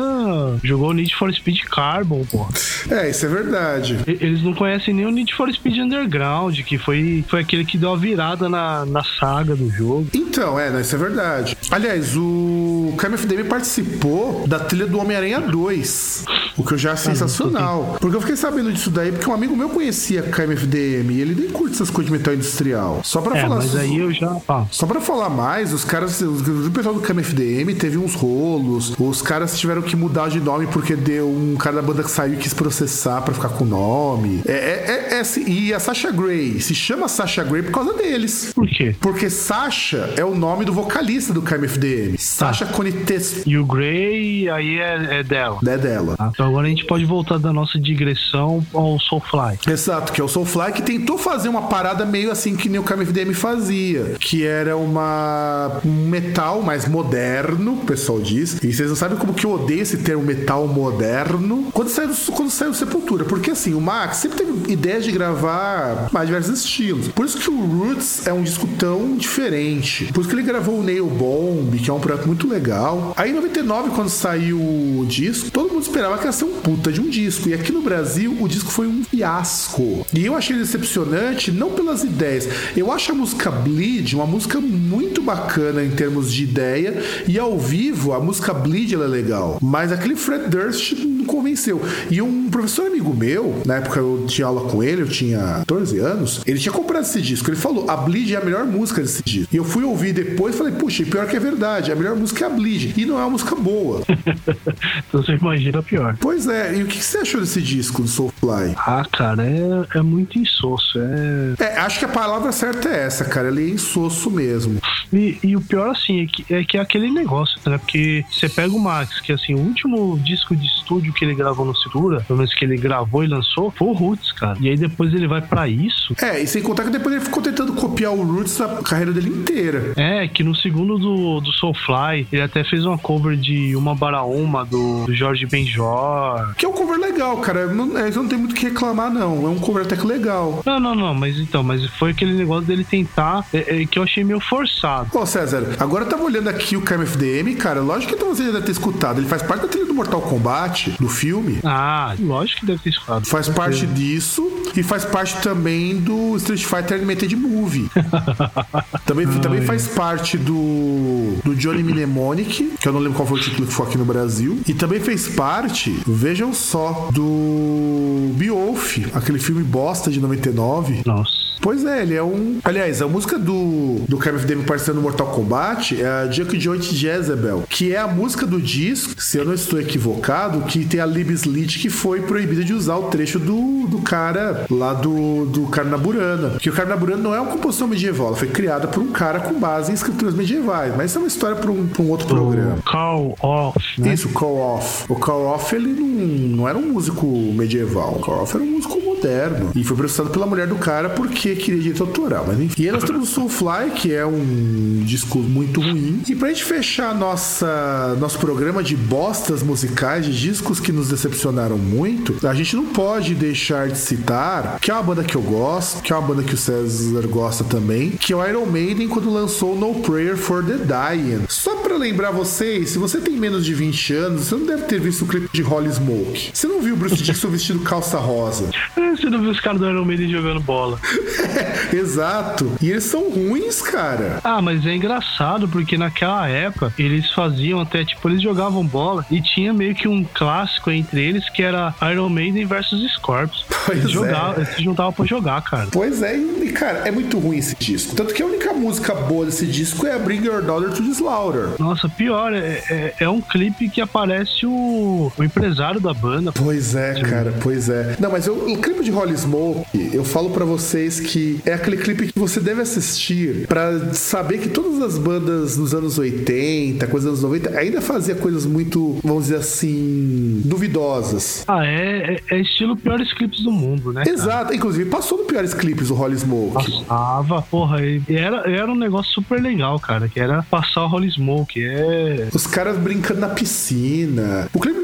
jogou Need for Speed Carbon, porra. É, isso é verdade. Eles não conhecem nem o Need for Speed Underground, que foi, foi aquele que deu a virada na, na saga do jogo. Então, é, né, isso é verdade. Aliás, o KMFDM participou da trilha do Homem-Aranha 2, o que eu já acho sensacional. Porque eu fiquei sabendo disso daí, porque um amigo meu conhecia KMFDM e ele nem curte essas coisas de metal industrial. Só pra É, falar mas aí eu já. Ah, Só pra falar mais, os caras, o pessoal do KMFDM teve uns rolos, os caras tiveram que mudar de nome porque deu um cara da banda que saiu e quis processar pra ficar com o nome. É, é, é- é assim, e a Sasha Grey se chama Sasha Grey por causa deles. por quê? Porque Sasha é o nome do vocalista do KMFDM. Sasha Conites E o Grey aí é, é dela. é dela. Tá? Então agora a gente pode voltar da nossa digressão ao Soulfly. Exato, que é o Soulfly que tentou fazer uma parada meio assim que nem o KMFDM fazia, que era uma um metal mais moderno, o pessoal diz. E vocês não sabem como que eu odeio esse termo metal moderno. Quando saiu, quando saiu Sepultura, porque assim, o Max sempre teve ideias de gravar mais diversos estilos. Por isso que o Roots é um disco tão diferente. Por isso que ele gravou o Nail Bomb, que é um projeto muito legal. Aí em 99, quando saiu o disco, todo mundo esperava que ia ser um puta de um disco. E aqui no Brasil, o disco foi um fiasco. E eu achei decepcionante, não pelas ideias. Eu acho a música Bleed uma música muito bacana em termos de ideia. E ao vivo, a música Bleed ela é legal. Mas aquele Fred Durst convenceu. E um professor amigo meu, na época eu tinha aula com ele, eu tinha 14 anos, ele tinha comprado esse disco. Ele falou: a Bleed é a melhor música desse disco. E eu fui ouvir depois e falei: puxa, e pior que é verdade, a melhor música é a Bleed. E não é uma música boa. [LAUGHS] então você imagina pior. pois é, e o que você achou desse disco do Soulfly? Ah, cara, é, é muito insosso. É... É, acho que a palavra certa é essa, cara. Ele é insosso mesmo. E, e o pior, assim, é que, é que é aquele negócio, né? Porque você pega o Max, que assim, o último disco de estúdio que ele gravou no Cintura, pelo menos que ele gravou e lançou, foi o Roots, cara. E aí depois ele vai pra isso. É, e sem contar que depois ele ficou tentando copiar o Roots a carreira dele inteira. É, que no segundo do, do Soulfly, ele até fez uma cover de Uma Bara Uma do, do Jorge Benjor. Que é um cover legal, cara. Não, é, não tem muito o que reclamar, não. É um cover até que legal. Não, não, não, mas então, mas foi aquele negócio dele tentar, é, é, que eu achei meio forçado. Ô, César, agora eu tava olhando aqui o KMFDM, cara. Lógico que você já deve ter escutado. Ele faz parte da trilha do Mortal Kombat, do filme. Ah, lógico que deve ter escutado. Faz parte disso e faz parte também do Street Fighter Animated Movie. [LAUGHS] também, também faz parte do, do Johnny Mnemonic, que eu não lembro qual foi o título que foi aqui no Brasil. E também fez parte, vejam só, do Beowulf, aquele filme bosta de 99. Nossa. Pois é, ele é um. Aliás, a música do, do KMFDM participando do Mortal Kombat é a Junk Joint Jezebel, que é a música do disco, se eu não estou equivocado, que tem a Libis Lit que foi proibida de usar o trecho do, do cara lá do, do Carnaburana. Porque o Carnaburana não é uma composição medieval, ela foi criada por um cara com base em escrituras medievais. Mas isso é uma história para um, um outro programa. O Call Off, né? Isso, Call Off. O Call Off, ele não, não era um músico medieval. O Call Off era um músico moderno. moderno. E foi processado pela mulher do cara porque queria direito autoral. Mas enfim. E aí nós temos o Soulfly, que é um disco muito ruim. E pra gente fechar nossa, nosso programa de bostas musicais, de discos que nos decepcionaram muito, a gente não pode deixar de citar que é uma banda que eu gosto, que é uma banda que o César gosta também, que é o Iron Maiden quando lançou No Prayer for the Dying. Só para lembrar vocês, se você tem menos de 20 anos, você não deve ter visto o clipe de Holy Smoke. Você não viu o Bruce Dixon vestido calça rosa. [LAUGHS] É, você não viu os caras do Iron Maiden jogando bola. [LAUGHS] Exato. E eles são ruins, cara. Ah, mas é engraçado porque naquela época eles faziam até, tipo, eles jogavam bola e tinha meio que um clássico entre eles que era Iron Maiden versus Scorpions. [LAUGHS] Pois eles, é. jogavam, eles se juntavam pra jogar, cara. Pois é, e cara, é muito ruim esse disco. Tanto que a única música boa desse disco é Bring Your Daughter to the Slaughter. Nossa, pior, é, é, é um clipe que aparece o, o empresário da banda. Pois é, cara, pois é. Não, mas eu, o clipe de Holy Smoke, eu falo pra vocês que é aquele clipe que você deve assistir pra saber que todas as bandas nos anos 80, coisas dos anos 90, ainda fazia coisas muito, vamos dizer assim, duvidosas. Ah, é, é, é estilo piores clipes do mundo, né? cara? Exato, inclusive passou no piores clipes o Holy Smoke. Passava, porra, e era, era um negócio super legal, cara, que era passar o Holy Smoke, é... Os caras brincando na piscina. O clipe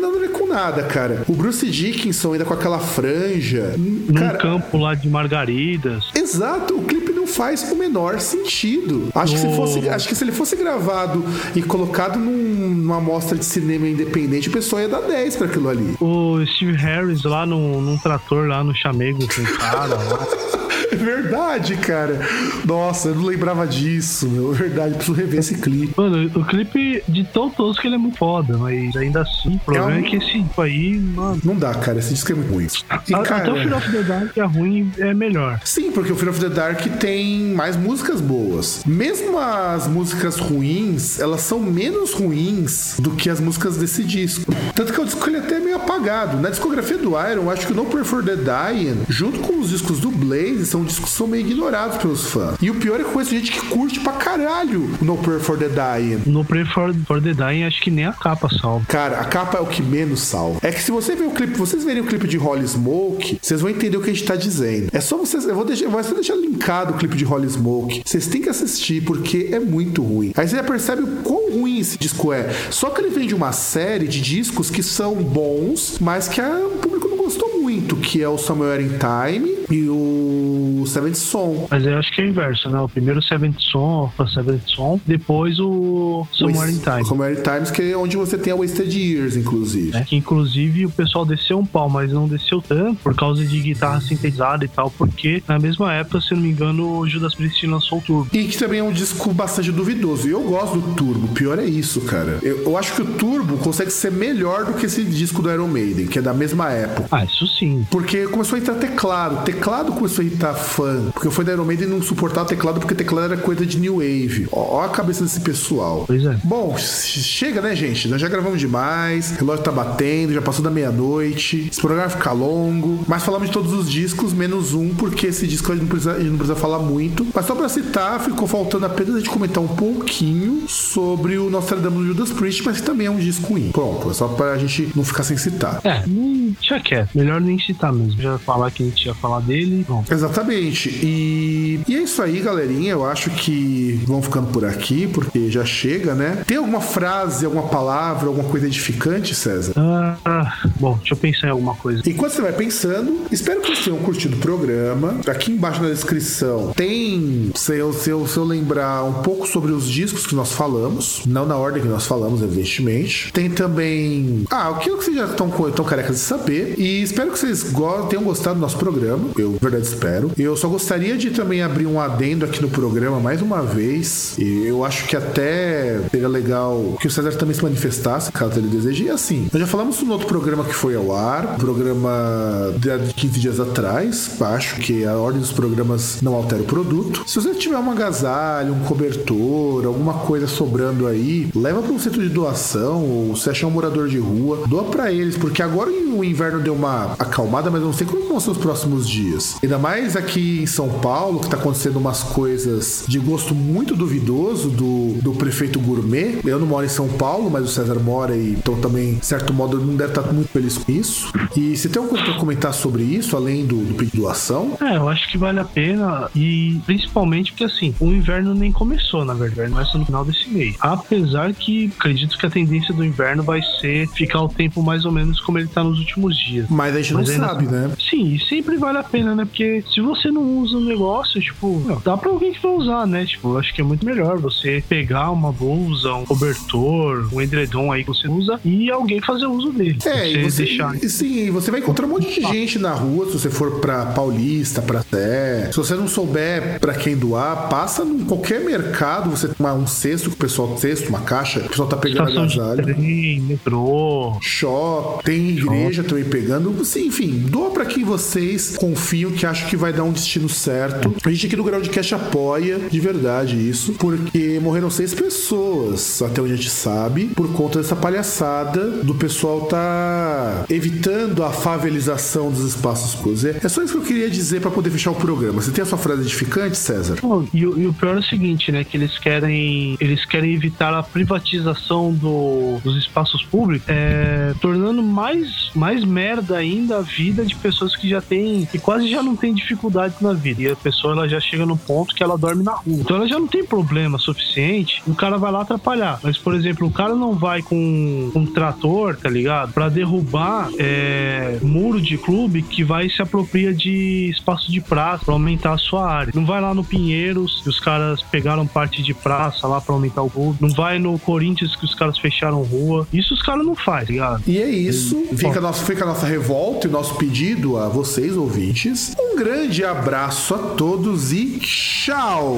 nada, cara. O Bruce Dickinson ainda com aquela franja. Num Cara, campo lá de margaridas. Exato, o clipe não faz o menor sentido. Acho que, se fosse, acho que se ele fosse gravado e colocado num- numa mostra de cinema independente, o pessoal ia dar 10 pra aquilo ali. O Steve Harris lá num, num trator lá no chamego com o cara lá. [LAUGHS] É verdade, cara. Nossa, eu não lembrava disso, meu. É verdade, preciso rever esse clipe. Mano, o clipe de tão tosco ele é muito foda, mas ainda assim, o problema É é, um- que esse tipo aí, mano. Não dá, cara. Esse disco é muito ruim. E, a- cara, Até o Fear of the Dark é ruim, é melhor. Sim, porque o Fear of the Dark tem mais músicas boas. Mesmo as músicas ruins, elas são menos ruins do que as músicas desse disco. Tanto que o disco ele é até meio apagado. Na discografia do Iron, eu acho que o No Prayer for the Dying, junto com os discos do Blaze, são discos que são meio ignorados pelos fãs. E o pior é que conheço gente que curte pra caralho o No Prayer for the Dying. No Pray for, for the Dying, acho que nem a capa salva. Cara, a capa é o que menos salva. É que se você ver o clipe, vocês verem o clipe de Holy Smoke, vocês vão entender o que a gente tá dizendo. É só vocês, eu vou deixar, eu vou só deixar linkado o clipe de Holy Smoke. Vocês têm que assistir porque é muito ruim. Aí você já percebe o quão ruim esse disco é. Só que ele vem de uma série de discos que são bons, mas que a- o público não gostou muito, que é o Somewhere in Time e o Seventh Son. Mas eu acho que é o inverso, né? O primeiro Seventh Son, o Seventh Son, depois o Somewhere in Time. Somewhere in Times, que é onde você tem a Wasted Years, inclusive. né? Que inclusive o pessoal desceu um pau, mas não desceu tanto por causa de guitarra sintetizada e tal, porque na mesma época, se não me engano, o Judas Priest lançou o Turbo. E que também é um disco bastante duvidoso. E eu gosto do Turbo. O pior é isso, cara. Eu, eu acho que o Turbo consegue ser melhor do que esse disco do Iron Maiden, que é da mesma época. Ah, isso sim. Porque começou a entrar teclado. Teclado começou a irritar fã. Porque o fã da Iron Maiden não suportava teclado porque teclado era coisa de New Wave. Ó, ó a cabeça desse pessoal. Pois é. Bom, che- chega, né, gente? Nós já gravamos demais. O relógio tá batendo, já passou da meia-noite. Esse programa vai ficar longo. Mas falamos de todos os discos, menos um, porque esse disco a gente não precisa, gente não precisa falar muito. Mas só pra citar, ficou faltando apenas a gente comentar um pouquinho sobre o Nostradamus do Judas Priest, mas que também é um disco ruim. Pronto, é só pra gente não ficar sem citar. É, hum, deixa quieto. Melhor nem citar mesmo. Já falar que a gente ia falar dele. Bom, Exatamente. E, e é isso aí, galerinha. Eu acho que vamos ficando por aqui, porque já chega, né? Tem alguma frase, alguma palavra, alguma coisa edificante, César? ah, ah, bom, deixa eu pensar em alguma coisa. Enquanto você vai pensando, espero que vocês tenham curtido o programa. Aqui embaixo na descrição tem, se eu, se eu, se eu lembrar, um pouco sobre os discos que nós falamos. Não na ordem que nós falamos, evidentemente. Tem também. Ah, o que vocês já estão tão carecas de saber. E espero que vocês go- tenham gostado do nosso programa. Eu, na verdade, espero. Eu só gostaria de também abrir um adendo aqui no programa mais uma vez. Eu acho que até seria legal que o César também se manifestasse, caso ele deseje. E assim, nós já falamos no outro programa que foi ao ar, programa de 15 dias atrás. Acho que a ordem dos programas não altera o produto. Se você tiver uma agasalho, um cobertor, alguma coisa sobrando aí, leva para um centro de doação ou se achar um morador de rua, doa para eles, porque agora o inverno deu uma acalmada, mas eu não sei como vão ser os próximos dias. Ainda mais aqui aqui em São Paulo que tá acontecendo umas coisas de gosto muito duvidoso do, do prefeito gourmet. Eu não moro em São Paulo, mas o César mora e então também, de certo modo, não deve estar muito feliz com isso. E você tem alguma coisa pra comentar sobre isso, além do, do pedido de doação? É, eu acho que vale a pena e principalmente porque assim, o inverno nem começou, na verdade, começa no final desse mês. Apesar que acredito que a tendência do inverno vai ser ficar o tempo mais ou menos como ele tá nos últimos dias. Mas a gente Mas não sabe, né? Sim, e sempre vale a pena, né? Porque se você não usa o negócio, tipo, dá pra alguém que vai usar, né? Tipo, eu acho que é muito melhor você pegar uma blusa, um cobertor, um edredom aí que você usa e alguém fazer uso dele. É, você, você deixar. Sim, você vai encontrar um monte de gente na rua, se você for pra Paulista, pra Sé. Se você não souber pra quem doar, passa em qualquer mercado, você tem um cesto que o pessoal, cesto, uma caixa, o pessoal tá pegando agasalho. Trem, metrô. Shop, tem igreja também pegando. Enfim, doa pra quem vocês confiam que acham que vai dar um destino certo. A gente aqui no Groundcast apoia de verdade isso, porque morreram seis pessoas, até onde a gente sabe, por conta dessa palhaçada do pessoal tá evitando a favelização dos espaços públicos. É só isso que eu queria dizer para poder fechar o programa. Você tem a sua frase edificante, César? Oh, e, e, o pior é o seguinte, né? Que eles querem eles querem evitar a privatização do, dos espaços públicos, é, tornando mais, mais merda ainda a vida de pessoas que já têm, que quase já não tem dificuldades na vida. E a pessoa ela já chega no ponto que ela dorme na rua. Então ela já não tem problema suficiente, o cara vai lá atrapalhar. Mas, por exemplo, o cara não vai com um trator, tá ligado? Pra derrubar é, muro de clube que vai se apropria de espaço de praça pra aumentar a sua área. Não vai lá no Pinheiros, que os caras pegaram parte de praça lá pra aumentar o clube. Não vai no Corinthians, que os caras fecharam rua. Isso os caras não fazem, tá ligado? E é isso. Fica a, nossa, fica a nossa revolta e nosso pedido a vocês, ouvintes. Um grande abraço a todos e tchau!